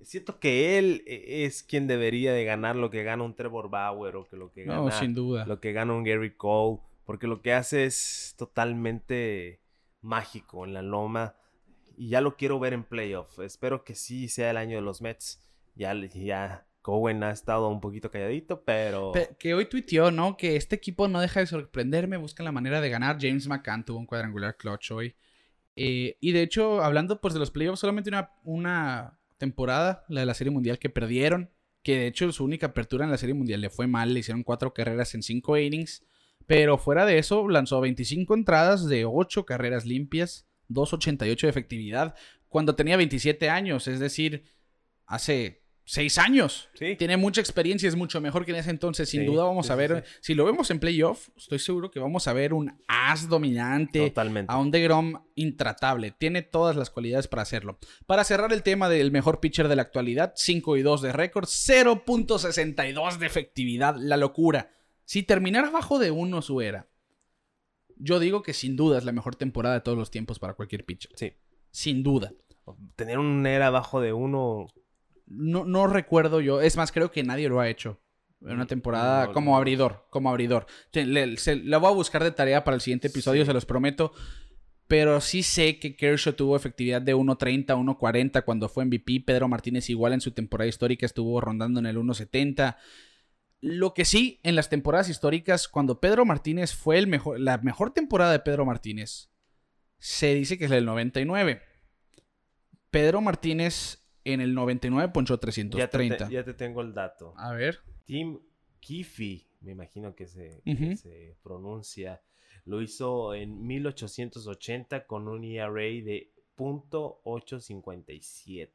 Siento que él e, es quien debería de ganar lo que gana un Trevor Bauer o que lo que gana... sin duda. Lo que gana un Gary Cole, porque lo que hace es totalmente mágico en la loma y ya lo quiero ver en playoff. Espero que sí sea el año de los Mets. Ya, ya Cowen ha estado un poquito calladito, pero... Que hoy tuiteó, ¿no? Que este equipo no deja de sorprenderme, busca la manera de ganar. James McCann tuvo un cuadrangular clutch hoy. Eh, y de hecho, hablando pues de los playoffs, solamente una, una temporada, la de la Serie Mundial, que perdieron. Que de hecho su única apertura en la Serie Mundial le fue mal, le hicieron cuatro carreras en cinco innings. Pero fuera de eso, lanzó 25 entradas de 8 carreras limpias, 2.88 de efectividad, cuando tenía 27 años, es decir, hace seis años. Tiene mucha experiencia, es mucho mejor que en ese entonces. Sin duda vamos a ver, si lo vemos en playoff, estoy seguro que vamos a ver un as dominante. Totalmente. A un DeGrom intratable. Tiene todas las cualidades para hacerlo. Para cerrar el tema del mejor pitcher de la actualidad, 5 y 2 de récord, 0.62 de efectividad. La locura. Si terminara abajo de uno su era, yo digo que sin duda es la mejor temporada de todos los tiempos para cualquier pitcher. Sí. Sin duda. Tener un era abajo de uno no, no recuerdo yo. Es más, creo que nadie lo ha hecho. En una mm, temporada como abridor, como abridor. Le, voy a buscar de tarea para el siguiente episodio, se los prometo. Pero sí sé que Kershaw tuvo efectividad de 1.30, 1.40 cuando fue MVP. Pedro Martínez igual en su temporada histórica estuvo rondando en el 1.70. Lo que sí, en las temporadas históricas, cuando Pedro Martínez fue el mejor, la mejor temporada de Pedro Martínez, se dice que es el 99. Pedro Martínez en el 99 ponchó 330. Ya te, tengo el dato. A ver. Tim Kiffy, me imagino que se, se pronuncia, lo hizo en 1880 con un ERA de .857.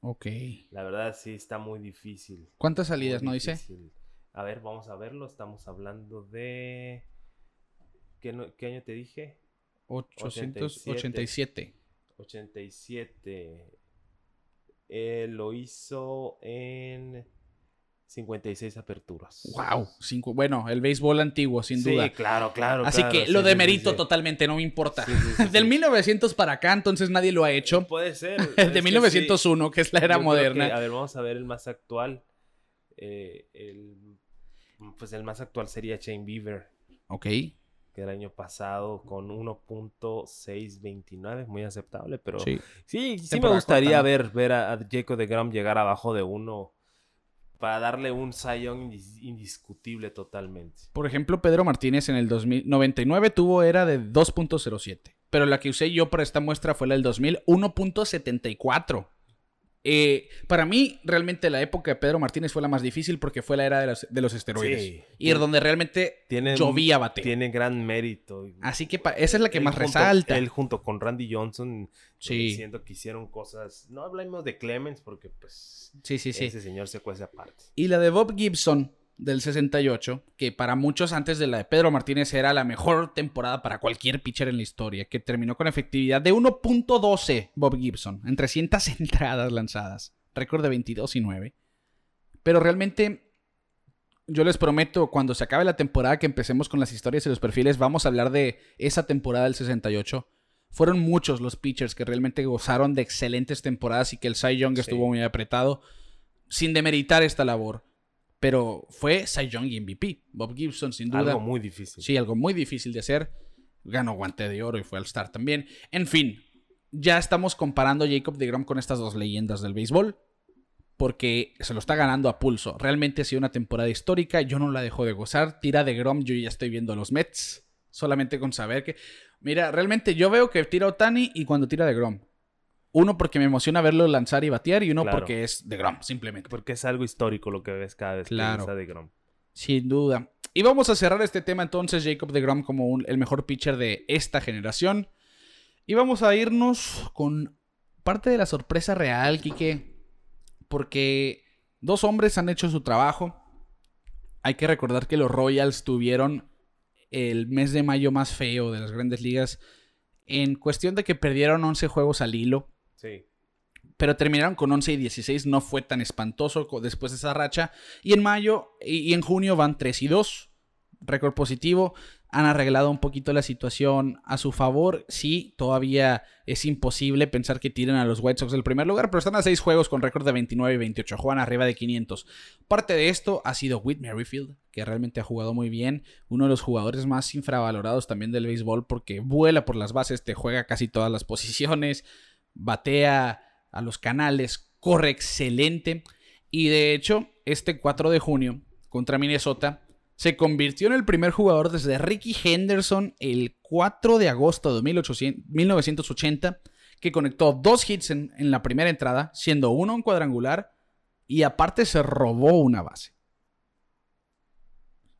Ok. La verdad sí está muy difícil. ¿Cuántas muy salidas no dice? A ver, vamos a verlo. Estamos hablando de... ¿Qué, no- qué año te dije? 887. 87. Él lo hizo en 56 aperturas. Wow. Cinco, bueno, el béisbol antiguo, sin Sí, duda. claro, claro. Así claro, que sí, lo sí, demerito sí, sí. totalmente, no me importa. Sí, sí, sí, <laughs> Del sí. 1900 para acá, entonces nadie lo ha hecho. <laughs> Puede ser. <laughs> De es que 1901, que es la sí. era Yo moderna. que- a ver, vamos a ver el más actual. Eh, el, pues el más actual sería Chain Beaver, Ok. Que el año pasado con 1.629, muy aceptable, pero Sí. sí, sí me gustaría corta, ¿no? ver, ver a, a Jacob de Gram llegar abajo de uno para darle un sayón indiscutible totalmente. Por ejemplo, Pedro Martínez en el 2099 tuvo era de 2.07. Pero la que usé yo para esta muestra fue la del 2000, 1.74. Eh, para mí, realmente la época de Pedro Martínez fue la más difícil porque fue la era de los, de los esteroides. Sí. Y es donde realmente llovía bate. tiene gran mérito. Así que esa es la que Él más junto- resalta. Él junto con Randy Johnson, Sí. sí. siento que hicieron cosas. No hablemos de Clemens porque, pues, Sí, sí, sí. ese señor se cuece aparte. Y la de Bob Gibson del 68, que para muchos antes de la de Pedro Martínez era la mejor temporada para cualquier pitcher en la historia, que terminó con efectividad de 1.12 Bob Gibson en 300 <laughs> entradas lanzadas, récord de 22 y 9. Pero realmente yo les prometo cuando se acabe la temporada que empecemos con las historias y los perfiles, vamos a hablar de esa temporada del 68. Fueron muchos los pitchers que realmente gozaron de excelentes temporadas y que el Cy Young Sí. estuvo muy apretado, sin demeritar esta labor. Pero fue Cy Young y MVP. Bob Gibson, sin duda. Algo muy difícil. Sí, algo muy difícil de hacer. Ganó guante de oro y fue al Star también. En fin, ya estamos comparando a Jacob de Grom con estas dos leyendas del béisbol. Porque se lo está ganando a pulso. Realmente ha sido una temporada histórica. Yo no la dejo de gozar. Tira de Grom, yo ya estoy viendo a los Mets. Solamente con saber que. Mira, realmente yo veo que tira Otani y cuando tira de Grom. Uno porque me emociona verlo lanzar y batear. Y uno Claro. porque es de Grom, simplemente. Porque es algo histórico lo que ves cada vez Claro. que ves a DeGrom. Sin duda. Y vamos a cerrar este tema entonces, Jacob de Grom como un- el mejor pitcher de esta generación. Y vamos a irnos con parte de la sorpresa real, Quique. Porque dos hombres han hecho su trabajo. Hay que recordar que los Royals tuvieron el mes de mayo más feo de las grandes ligas. En cuestión de que perdieron 11 juegos al hilo Sí. pero terminaron con 11 y 16, no fue tan espantoso después de esa racha. Y en mayo y, y en junio van 3 y 2, récord positivo. Han arreglado un poquito la situación a su favor. Sí, todavía es imposible pensar que tiren a los White Sox del primer lugar, pero están a 6 juegos con récord de 29 y 28, juegan arriba de 500. Parte de esto ha sido Whit Merrifield, que realmente ha jugado muy bien, uno de los jugadores más infravalorados también del béisbol porque vuela por las bases, te juega casi todas las posiciones, batea a los canales, corre excelente. Y de hecho, este 4 de junio contra Minnesota se convirtió en el primer jugador desde Ricky Henderson el 4 de agosto de 1800 1980 que conectó dos hits en, en la primera entrada, siendo uno un cuadrangular y aparte se robó una base.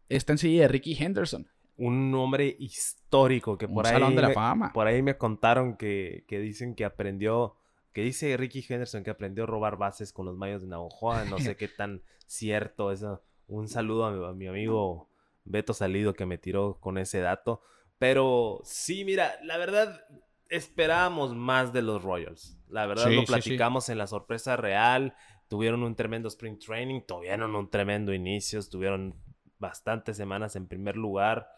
Está enseguida de Ricky Henderson, Un hombre histórico que un por ahí, salón de la me, fama. por ahí me contaron que, que dicen que aprendió, que dice Ricky Henderson que aprendió a robar bases con los mayos de Navajoa. No sé <laughs> qué tan cierto eso. Un saludo a mi, a mi amigo Beto Salido que me tiró con ese dato. Pero sí, mira, la verdad esperábamos más de los Royals. La verdad Sí, lo sí, sí. platicamos en la sorpresa real. Tuvieron un tremendo spring training, tuvieron un tremendo inicio, estuvieron bastantes semanas en primer lugar.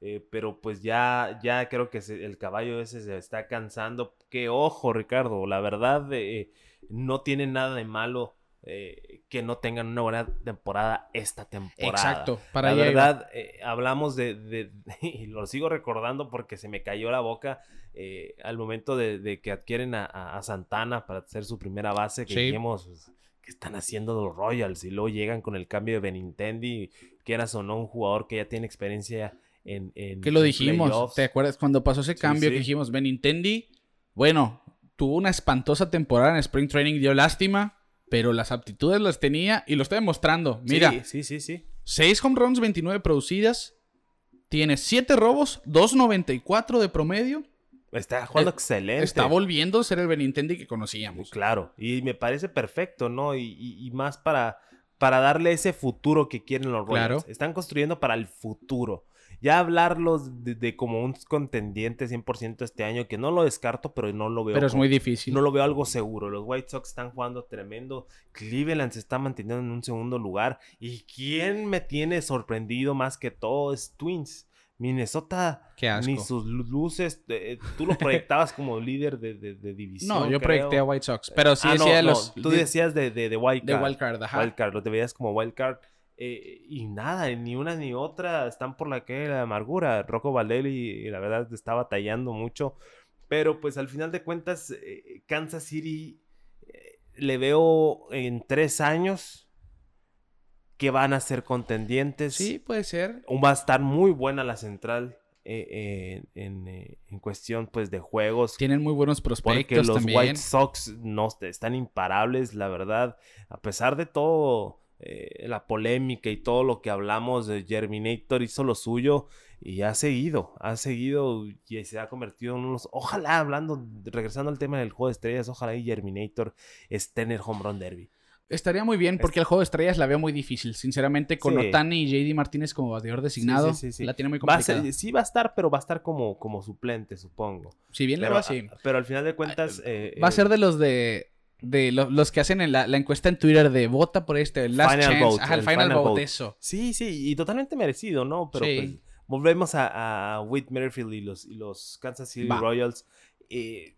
Eh, pero pues ya, ya creo que se- el caballo ese se está cansando. Que ojo, Ricardo, la verdad eh, no tiene nada de malo eh, que no tengan una buena temporada esta temporada. Exacto, para la verdad, eh, hablamos de, de- <laughs> y lo sigo recordando porque se me cayó la boca eh, al momento de, de que adquieren a, Santana para hacer su primera base, que Sí. dijimos, pues, ¿qué están haciendo los Royals? Y luego llegan con el cambio de Benintendi, quieras o no, un jugador que ya tiene experiencia en... en Que lo dijimos, playoffs. ¿te acuerdas? Cuando pasó ese Sí, cambio que dijimos, Benintendi, bueno, tuvo una espantosa temporada en Spring Training, dio lástima, pero las aptitudes las tenía y lo está demostrando. Mira, Sí, sí, sí, sí. 6 home runs, 29 producidas, tiene 7 robos, 2.94 de promedio Está jugando Eh, excelente. Está volviendo a ser el Benintendi que conocíamos. Claro, y me parece perfecto, ¿no? Y, y- y más para, para darle ese futuro que quieren los Royals. Claro. Están construyendo para el futuro. Ya hablarlos de, de como un contendiente 100% este año, que no lo descarto, pero no lo veo. Pero es como- muy difícil. No lo veo algo seguro. Los White Sox están jugando tremendo. Cleveland se está manteniendo en un segundo lugar. ¿Y quién me tiene sorprendido más que todo? Es Twins. Minnesota, ni sus lu- luces. eh, tú lo proyectabas como líder de, de- de división. No, yo creo. proyecté a White Sox. Pero sí Ah, no, decía de no, los. Tú de, decías de, de, de Wild de Card. Wild Card, ajá. Wild Card, lo te veías como Wild Card. Eh, y nada, ni una ni otra están por la que la amargura. Rocco Valdelli, la verdad, está batallando mucho. Pero pues al final de cuentas, eh, Kansas City eh, le veo en tres años que van a ser contendientes. Sí, puede ser. Va a estar muy buena la central eh, eh, en, eh, en cuestión pues de juegos. Tienen muy buenos Porque prospectos los también. White Sox no están imparables, la verdad. A pesar de todo, eh, la polémica y todo lo que hablamos de Germinator hizo lo suyo y ha seguido, ha seguido y se ha convertido en unos. Ojalá, hablando, regresando al tema del juego de estrellas, ojalá y Germinator esté en el home run derby. Estaría muy bien porque el juego de estrellas la veo muy difícil. Sinceramente, con Sí. Otani y JD Martínez como bateador designado, sí, sí, sí. la tiene muy Va complicada. ser- sí va a estar, pero va a estar como, como suplente, supongo. si bien le va así. pero al final de cuentas. eh, Va a eh, ser de los de. De lo- los que hacen en la, la encuesta en Twitter de vota por este, el last Final chance. vote, Ajá, el, el final, final vote, vote. eso. Sí, sí, y totalmente merecido, ¿no? Pero Sí. pues, volvemos a, a Whit Merrifield y los, y los Kansas City. Royals. Eh,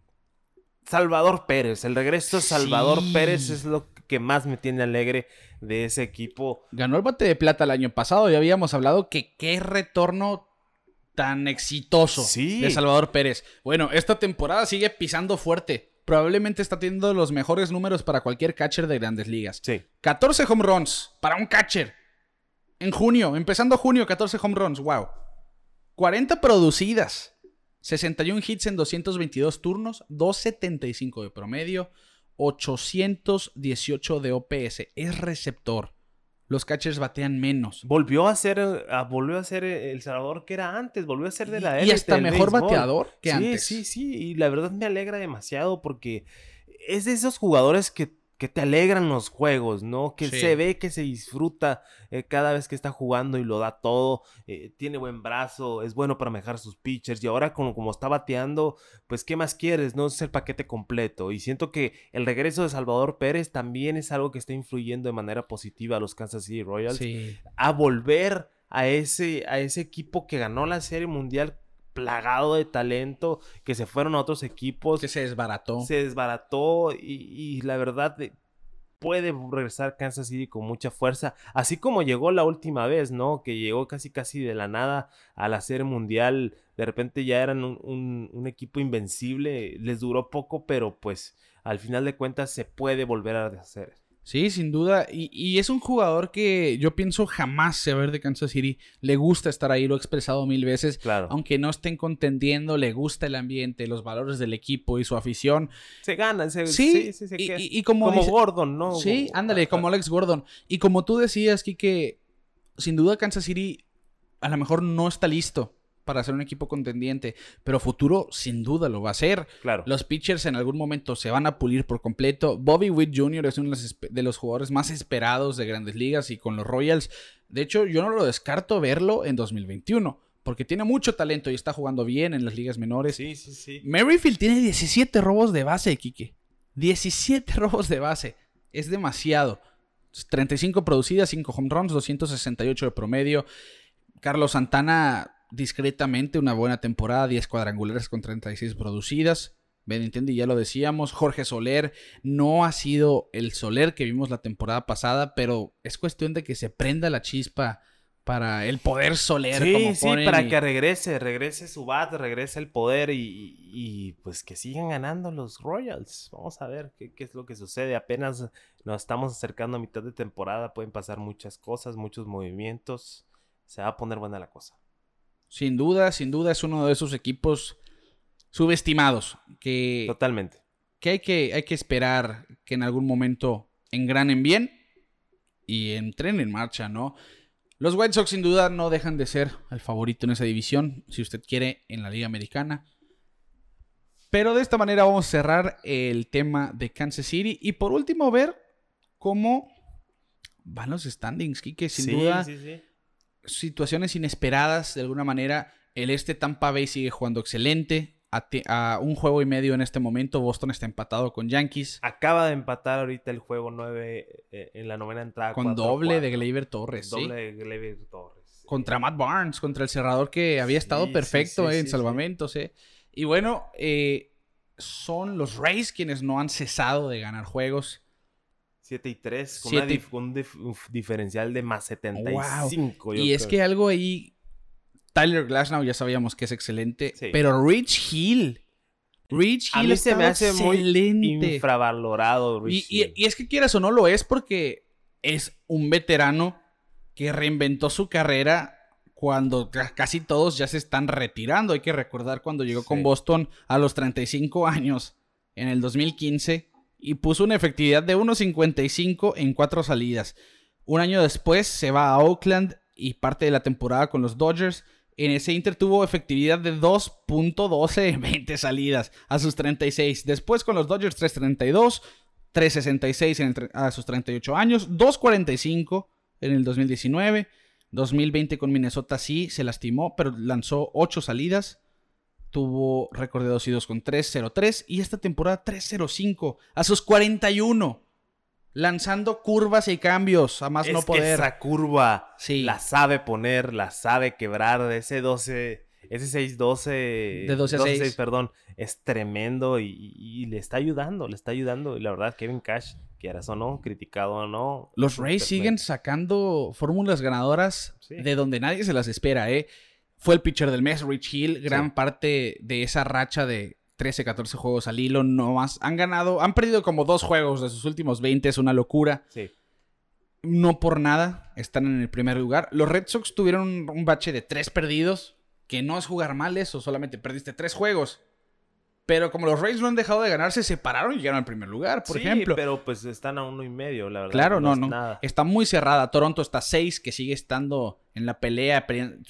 Salvador Pérez, el regreso de Salvador Sí. Pérez es lo que más me tiene alegre de ese equipo. Ganó el bate de plata el año pasado. Ya habíamos hablado que qué retorno tan exitoso Sí. de Salvador Pérez. Bueno, esta temporada sigue pisando fuerte. Probablemente está teniendo los mejores números para cualquier catcher de grandes ligas. Sí, 14 home runs para un catcher. En junio, empezando junio, 14 home runs. Wow. 40 producidas. 61 hits en 222 turnos. 275 de promedio. 818 de OPS. Es receptor. Los catchers batean menos. volvió a ser, a- volvió a ser el Salvador que era antes, volvió a ser de la y élite hasta del mejor bateador que sí, antes. Sí, sí, y la verdad me alegra demasiado porque es de esos jugadores que, que te alegran los juegos, ¿no? Que Sí. se ve que se disfruta eh, cada vez que está jugando y lo da todo, eh, tiene buen brazo, es bueno para manejar sus pitchers y ahora como, como está bateando, pues ¿qué más quieres? No es el paquete completo y siento que el regreso de Salvador Pérez también es algo que está influyendo de manera positiva a los Kansas City Royals Sí. a volver a ese, a ese equipo que ganó la Serie Mundial plagado de talento, que se fueron a otros equipos, Que se desbarató. se desbarató y, y la verdad eh, puede regresar Kansas City con mucha fuerza, así como llegó la última vez, ¿no? Que llegó casi casi de la nada a la Serie Mundial, de repente ya eran un, un- un equipo invencible, les duró poco, pero pues al final de cuentas se puede volver a hacer. Sí, sin duda. Y, y es un jugador que yo pienso jamás se va a ver de Kansas City. Le gusta estar ahí, lo he expresado mil veces. Claro. Aunque no estén contendiendo, le gusta el ambiente, los valores del equipo y su afición. Se gana, se, Sí, sí, sí, se y, queda. y- y como, como dice- Gordon, ¿no? Sí, Como- ándale, como Alex Gordon. Y como tú decías, que sin duda Kansas City a lo mejor no está listo para ser un equipo contendiente, pero futuro sin duda lo va a ser. Claro. Los pitchers en algún momento se van a pulir por completo. Bobby Witt Jr. es uno de los, jugadores más esperados de grandes ligas y con los Royals. De hecho, yo no lo descarto verlo en 2021, porque tiene mucho talento y está jugando bien en las ligas menores. Sí, sí, sí. Merrifield tiene 17 robos de base, Kike. 17 robos de base. Es demasiado. 35 producidas, 5 home runs, 268 de promedio. Carlos Santana, discretamente, una buena temporada, 10 cuadrangulares con 36 producidas. Benintendi ya lo decíamos. Jorge Soler no ha sido el Soler que vimos la temporada pasada, pero es cuestión de que se prenda la chispa para el poder Soler. Sí, como sí, ponen, para y- que regrese, regrese su bat, regrese el poder y, y- y, pues que sigan ganando los Royals. Vamos a ver qué, qué es lo que sucede. Apenas nos estamos acercando a mitad de temporada, pueden pasar muchas cosas, muchos movimientos. Se va a poner buena la cosa. Sin duda, sin duda es uno de esos equipos subestimados que, Totalmente. que, hay, que hay que esperar que en algún momento engranen bien y entren en marcha, ¿no? Los White Sox sin duda no dejan de ser el favorito en esa división, si usted quiere, en la Liga Americana. Pero de esta manera vamos a cerrar el tema de Kansas City. Y por último, ver cómo van los standings, Kike. Sin Sí, duda, sí, sí. Situaciones inesperadas de alguna manera. El este Tampa Bay sigue jugando excelente. A, un juego y medio en este momento, Boston está empatado con Yankees. Acaba de empatar ahorita el juego 9 eh, en la novena entrada. Con 4-4. doble de Gleyber Torres. ¿sí? Doble de Gleyber Torres. Contra Matt Barnes, contra el cerrador que había estado Sí, perfecto sí, eh, en salvamentos. Y bueno, eh, son los Rays quienes no han cesado de ganar juegos. 7 y 3, con, Siete dif- un, dif- un diferencial de más 75. yo Y es que algo ahí. Tyler Glasnow ya sabíamos que es excelente. Sí. Pero Rich Hill. Rich A Hill mí se me hace muy infravalorado. Y, Rich y- Hill. y es que quieras o no lo es porque es un veterano que reinventó su carrera cuando ca- casi todos ya se están retirando. Hay que recordar cuando llegó con. Boston a los 35 años en el 2015 y puso una efectividad de 1.55 en cuatro salidas. Un año después se va a Oakland y parte de la temporada con los Dodgers. En ese Inter tuvo efectividad de 2.12 en 20 salidas a sus 36. Después con los Dodgers 3.32, 3.66 en el tre- a sus 38 años, 2.45 en el 2019. 2020 con Minnesota sí se lastimó, pero lanzó 8 salidas. Tuvo récord de 2 y 2 con 3.03 y esta temporada 3.05 a sus 41. Lanzando curvas y cambios a más es no que poder. esa curva Sí. la sabe poner, la sabe quebrar. de Ese 12, ese 6-12. De 12 a 6. perdón. Es tremendo y, le está ayudando, le está ayudando. Y la verdad, Kevin Cash, quieras o no, criticado o no. Los Rays siguen sacando fórmulas ganadoras Sí. de donde nadie se las espera, ¿eh? Fue el pitcher del mes, Rich Hill, gran Sí. parte de esa racha de 13, 14 juegos al hilo, no más. Han ganado, han perdido como dos juegos de sus últimos 20, es una locura. Sí. No por nada, están en el primer lugar. Los Red Sox tuvieron un, un bache de tres perdidos, que no es jugar mal eso, solamente perdiste tres juegos. Pero como los Rays no han dejado de ganar, se separaron y llegaron al primer lugar, por Sí, ejemplo. pero pues están a uno y medio, la verdad. Claro, no, es no. Nada. Está muy cerrada. Toronto está 6, que sigue estando en la pelea.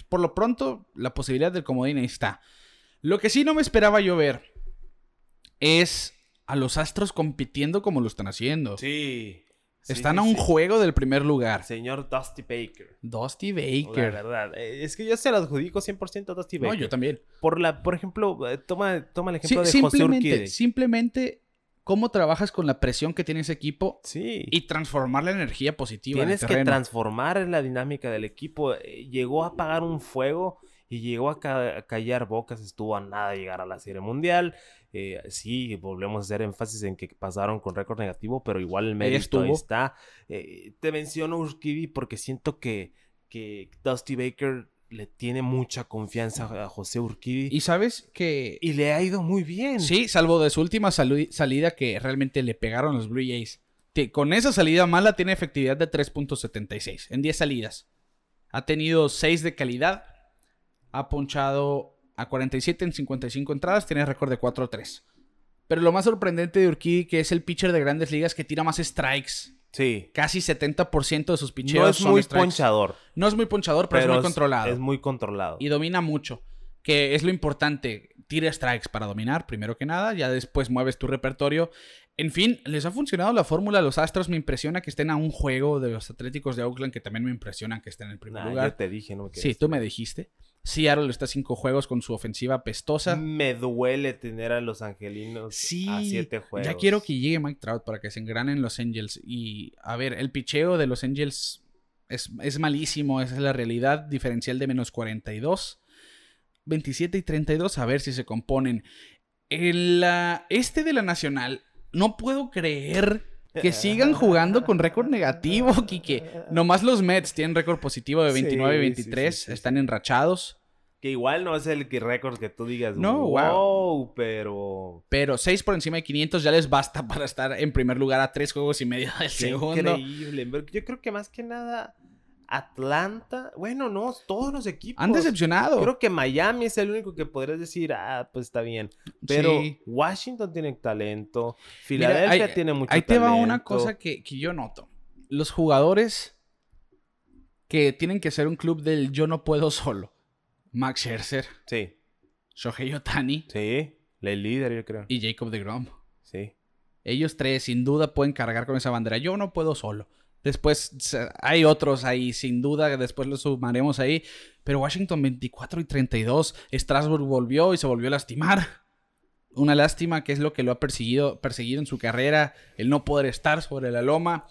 Por lo pronto, la posibilidad del comodín ahí está. Lo que sí no me esperaba yo ver es a los Astros compitiendo como lo están haciendo. Sí. Sí, están sí, a un sí. juego del primer lugar. Señor Dusty Baker. Dusty La Baker. verdad. eh, Es que yo se lo adjudico 100% a Dusty No, Baker. yo también. Por, la, por ejemplo, eh, toma, toma el ejemplo de José simplemente, Urquide. simplemente cómo trabajas con la presión que tiene ese equipo Sí. y transformar la energía positiva en el Tienes que transformar la dinámica del equipo. Eh, Llegó a apagar un fuego y llegó a, ca- a callar bocas. Estuvo a nada de llegar a la Serie Mundial. Eh, sí, volvemos a hacer énfasis en que pasaron con récord negativo, pero igual el mérito ahí está. Eh, te menciono Urquidy porque siento que, que Dusty Baker le tiene mucha confianza a José Urquidy Y sabes que y le ha ido muy bien. Sí, salvo de su última salida que realmente le pegaron los Blue Jays. Que con esa salida mala tiene efectividad de 3.76 en 10 salidas. Ha tenido 6 de calidad. Ha ponchado a 47 en 55 entradas. Tiene récord de 4-3. Pero lo más sorprendente de Urquidy que es el pitcher de grandes ligas que tira más strikes. Sí. Casi 70% de sus picheos No es son muy strikes. ponchador, No es muy ponchador, pero, es muy controlado Es muy controlado. y domina mucho. Que es lo importante. Tira strikes para dominar, primero que nada. Ya después mueves tu repertorio. En fin, les ha funcionado la fórmula. Los Astros me impresiona que estén a un juego de los Atléticos de Oakland, que también me impresionan que estén en el primer Nah, lugar. te dije, no Sí, tú me dijiste. Seattle está a cinco juegos con su ofensiva pestosa. Me duele tener a los angelinos Sí, a siete juegos. ya quiero que llegue Mike Trout para que se engranen los Angels. Y a ver, el picheo de los Angels es, es malísimo, esa es la realidad. Diferencial de menos 42. 27 y 32, a ver si se componen. En la este de la Nacional, no puedo creer que sigan jugando con récord negativo, <laughs> Quique. Nomás los Mets tienen récord positivo de Sí, 29 y sí, 23, sí, sí, están enrachados. Que igual no es el que récord que tú digas. No, wow, pero. Pero 6 por encima de 500 ya les basta para estar en primer lugar a 3 juegos y medio del Qué segundo. increíble. Yo creo que más que nada. Atlanta. Bueno, no, todos los equipos. Han decepcionado. Creo que Miami es el único que podrías decir, ah, pues está bien. Pero Sí. Washington tiene talento. Filadelfia tiene mucho Ahí te va una talento. cosa que, que yo noto. Los jugadores que tienen que ser un club del yo no puedo solo. Max Scherzer, Sí, Shohei Otani, sí. El líder, yo creo. y Jacob de Grom. Sí. Ellos tres sin duda pueden cargar con esa bandera. Yo no puedo solo. Después hay otros ahí, sin duda, después los sumaremos ahí. Pero Washington 24 y 32. Strasbourg volvió y se volvió a lastimar. Una lástima que es lo que lo ha perseguido, perseguido en su carrera, el no poder estar sobre la loma.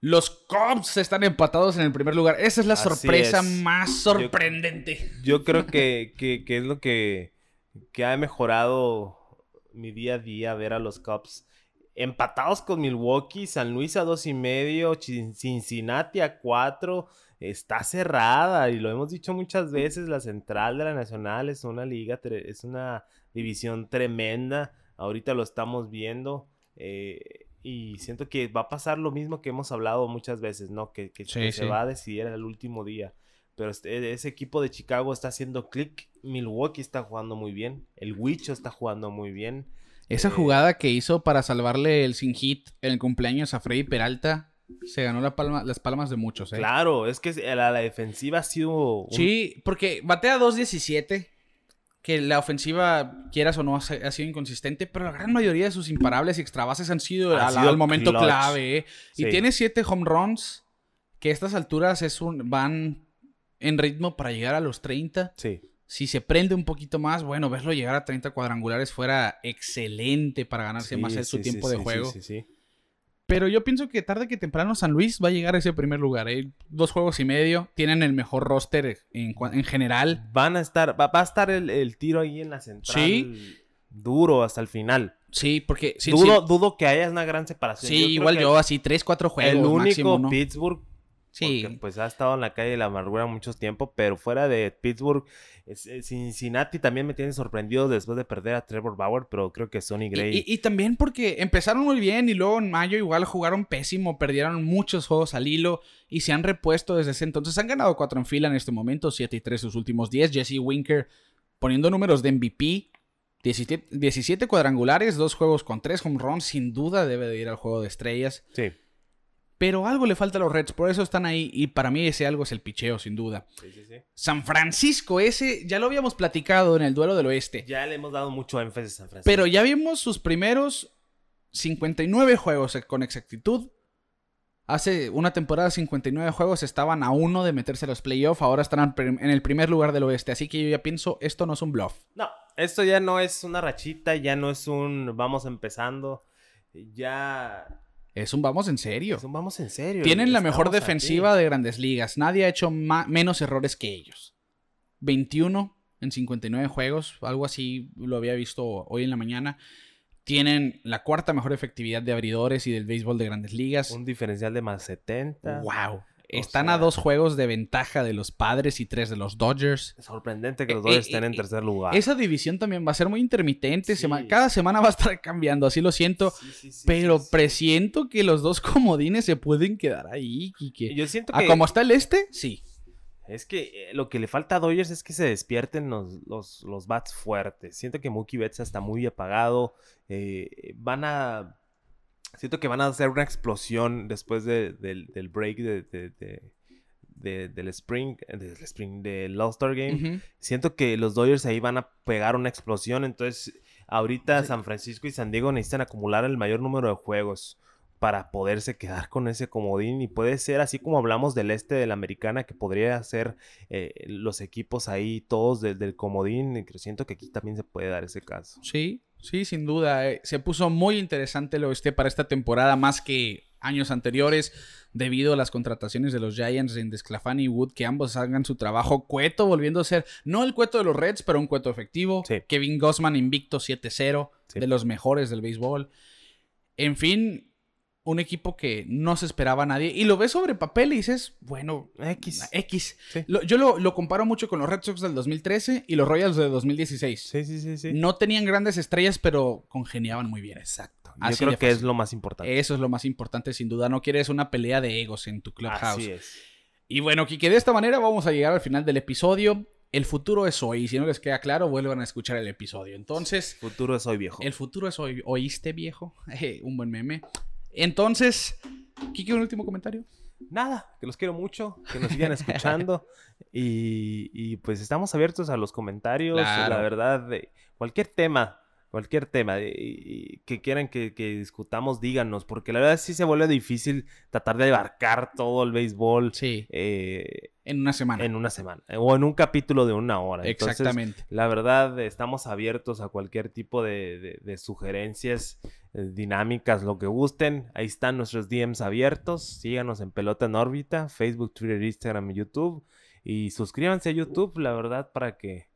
Los Cubs están empatados en el primer lugar. Esa es la Así sorpresa es. más sorprendente. Yo creo que, <laughs> que- que es lo que, que ha mejorado mi día a día ver a los Cubs empatados con Milwaukee, San Luis a dos y medio, Cincinnati a cuatro. Está cerrada y lo hemos dicho muchas veces. La central de la Nacional es una liga, es una división tremenda. Ahorita lo estamos viendo. eh, y siento que va a pasar lo mismo que hemos hablado muchas veces, ¿no? Que, que- Sí, que se va a decidir el último día. Pero este- ese equipo de Chicago está haciendo clic. Milwaukee está jugando muy bien. El Wicho está jugando muy bien. Esa Eh, jugada que hizo para salvarle el sin hit en el cumpleaños a Freddy Peralta se ganó la palma- las palmas de muchos. ¿eh? Claro, es que la, la defensiva ha sido. un- Sí, porque batea 2.17. Que la ofensiva, quieras o no, ha, ha sido inconsistente, pero la gran mayoría de sus imparables y extra bases han sido, Ha al, sido al momento clutch. clave. ¿eh? Y Sí. tiene 7 home runs, que a estas alturas es un, van en ritmo para llegar a los 30. Sí. Si se prende un poquito más, bueno, verlo llegar a 30 cuadrangulares fuera excelente para ganarse Sí, más el- su sí, tiempo sí, de sí, juego. Sí, sí, sí. Pero yo pienso que tarde que temprano San Luis va a llegar a ese primer lugar. ¿eh? Dos juegos y medio. Tienen el mejor roster en, general. Van a estar. Va, va a estar el, el tiro ahí en la central. Sí. Duro hasta el final. Sí, porque... sí, dudo, sí, dudo que haya una gran separación. sí, Yo igual yo, así tres, cuatro juegos El único máximo, ¿no? Pittsburgh. Sí. Porque pues ha estado en la calle de la amargura mucho tiempo, pero fuera de Pittsburgh, es Cincinnati también me tiene sorprendido después de perder a Trevor Bauer, pero creo que Sonny Y, Gray. y- y también porque empezaron muy bien y luego en mayo igual jugaron pésimo, perdieron muchos juegos al hilo y se han repuesto desde ese entonces. Han ganado cuatro en fila en este momento, 7 y 3 sus últimos 10. Jesse Winker poniendo números de MVP, 17, 17 cuadrangulares, dos juegos con tres home runs, sin duda debe de ir al juego de estrellas. Sí. Pero algo le falta a los Reds, por eso están ahí y para mí ese algo es el picheo, sin duda. Sí, sí, sí. San Francisco, ese ya lo habíamos platicado en el duelo del oeste. Ya le hemos dado mucho énfasis a San Francisco. Pero ya vimos sus primeros 59 juegos con exactitud. Hace una temporada 59 juegos estaban a uno de meterse a los playoffs, ahora están en el primer lugar del oeste, así que yo ya pienso, esto no es un bluff. No, esto ya no es una rachita, ya no es un vamos empezando. Ya Es un vamos en serio. es un vamos en serio. Tienen la mejor defensiva aquí. de grandes ligas, nadie ha hecho menos errores que ellos. 21 en 59 juegos, algo así lo había visto hoy en la mañana. Tienen la cuarta mejor efectividad de abridores y del béisbol de grandes ligas. Un diferencial de más 70. Wow. Están a dos juegos de ventaja de los padres y tres de los Dodgers. Sorprendente que los Eh, Dodgers eh, estén en eh, tercer lugar. Esa división también va a ser muy intermitente. Sí. sema- Cada semana va a estar cambiando, así lo siento. Sí, sí, sí, pero presiento que los dos comodines se pueden quedar ahí. Yo siento ¿A que cómo está el este? Sí. es que lo que le falta a Dodgers es que se despierten los, los, los bats fuertes. Siento que Mookie Betts está muy apagado. eh, van a. Siento que van a hacer una explosión después de- del, del break de, de- de- de- del spring, del spring, del All-Star Game. Siento que los Dodgers ahí van a pegar una explosión. Entonces, ahorita San Francisco y San Diego necesitan acumular el mayor número de juegos para poderse quedar con ese comodín. Y puede ser así como hablamos del este de la americana, que podría ser eh, los equipos ahí todos del, del comodín. Y siento que aquí también se puede dar ese caso. Sí, sí, sin duda. eh, Se puso muy interesante el oeste para esta temporada, más que años anteriores, debido a las contrataciones de los Giants en Desclafani y Wood, que ambos hagan su trabajo. Cueto volviendo a ser, no el cueto de los Reds, pero un cueto efectivo. Sí. Kevin Gossman invicto 7-0, Sí. de los mejores del béisbol. En fin, un equipo que no se esperaba a nadie. Y lo ves sobre papel y dices, bueno, X. X. Sí. Lo- yo lo, lo comparo mucho con los Red Sox del 2013 y los Royals del 2016. Sí, sí, sí, sí. No tenían grandes estrellas, pero congeniaban muy bien. Exacto. Yo creo que es lo más importante. Eso es lo más importante, sin duda. No quieres una pelea de egos en tu clubhouse. Así es. Y bueno, Kike, de esta manera vamos a llegar al final del episodio. El futuro es hoy. Si no les queda claro, vuelvan a escuchar el episodio. Entonces, Futuro es hoy viejo. el futuro es hoy. ¿Oíste, viejo? <laughs> Un buen meme. Entonces, Kike, un último comentario. Nada, que los quiero mucho, que nos sigan escuchando <laughs> y, y, pues estamos abiertos a los comentarios, Claro. la verdad, de cualquier tema. cualquier tema que quieran que, discutamos, díganos, porque la verdad sí se vuelve difícil tratar de abarcar todo el béisbol. Sí. Eh, en una semana. En una semana. O en un capítulo de una hora. Exactamente. la verdad, estamos abiertos a cualquier tipo de, sugerencias eh, dinámicas, lo que gusten. Ahí están nuestros DMs abiertos. Síganos en Pelota en órbita, Facebook, Twitter, Instagram y YouTube. Y suscríbanse a YouTube, la verdad, para que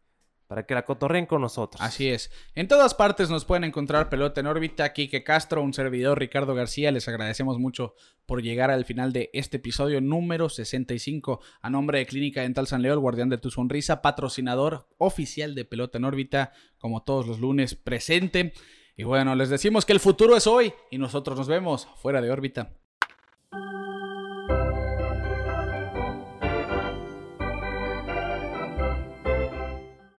para que la cotorreen con nosotros. Así es. En todas partes nos pueden encontrar Pelota en órbita, Quique Castro, un servidor Ricardo García. Les agradecemos mucho por llegar al final de este episodio número 65. A nombre de Clínica Dental San Leo, el guardián de tu sonrisa, patrocinador oficial de Pelota en órbita, como todos los lunes presente. Y bueno, les decimos que el futuro es hoy y nosotros nos vemos fuera de órbita.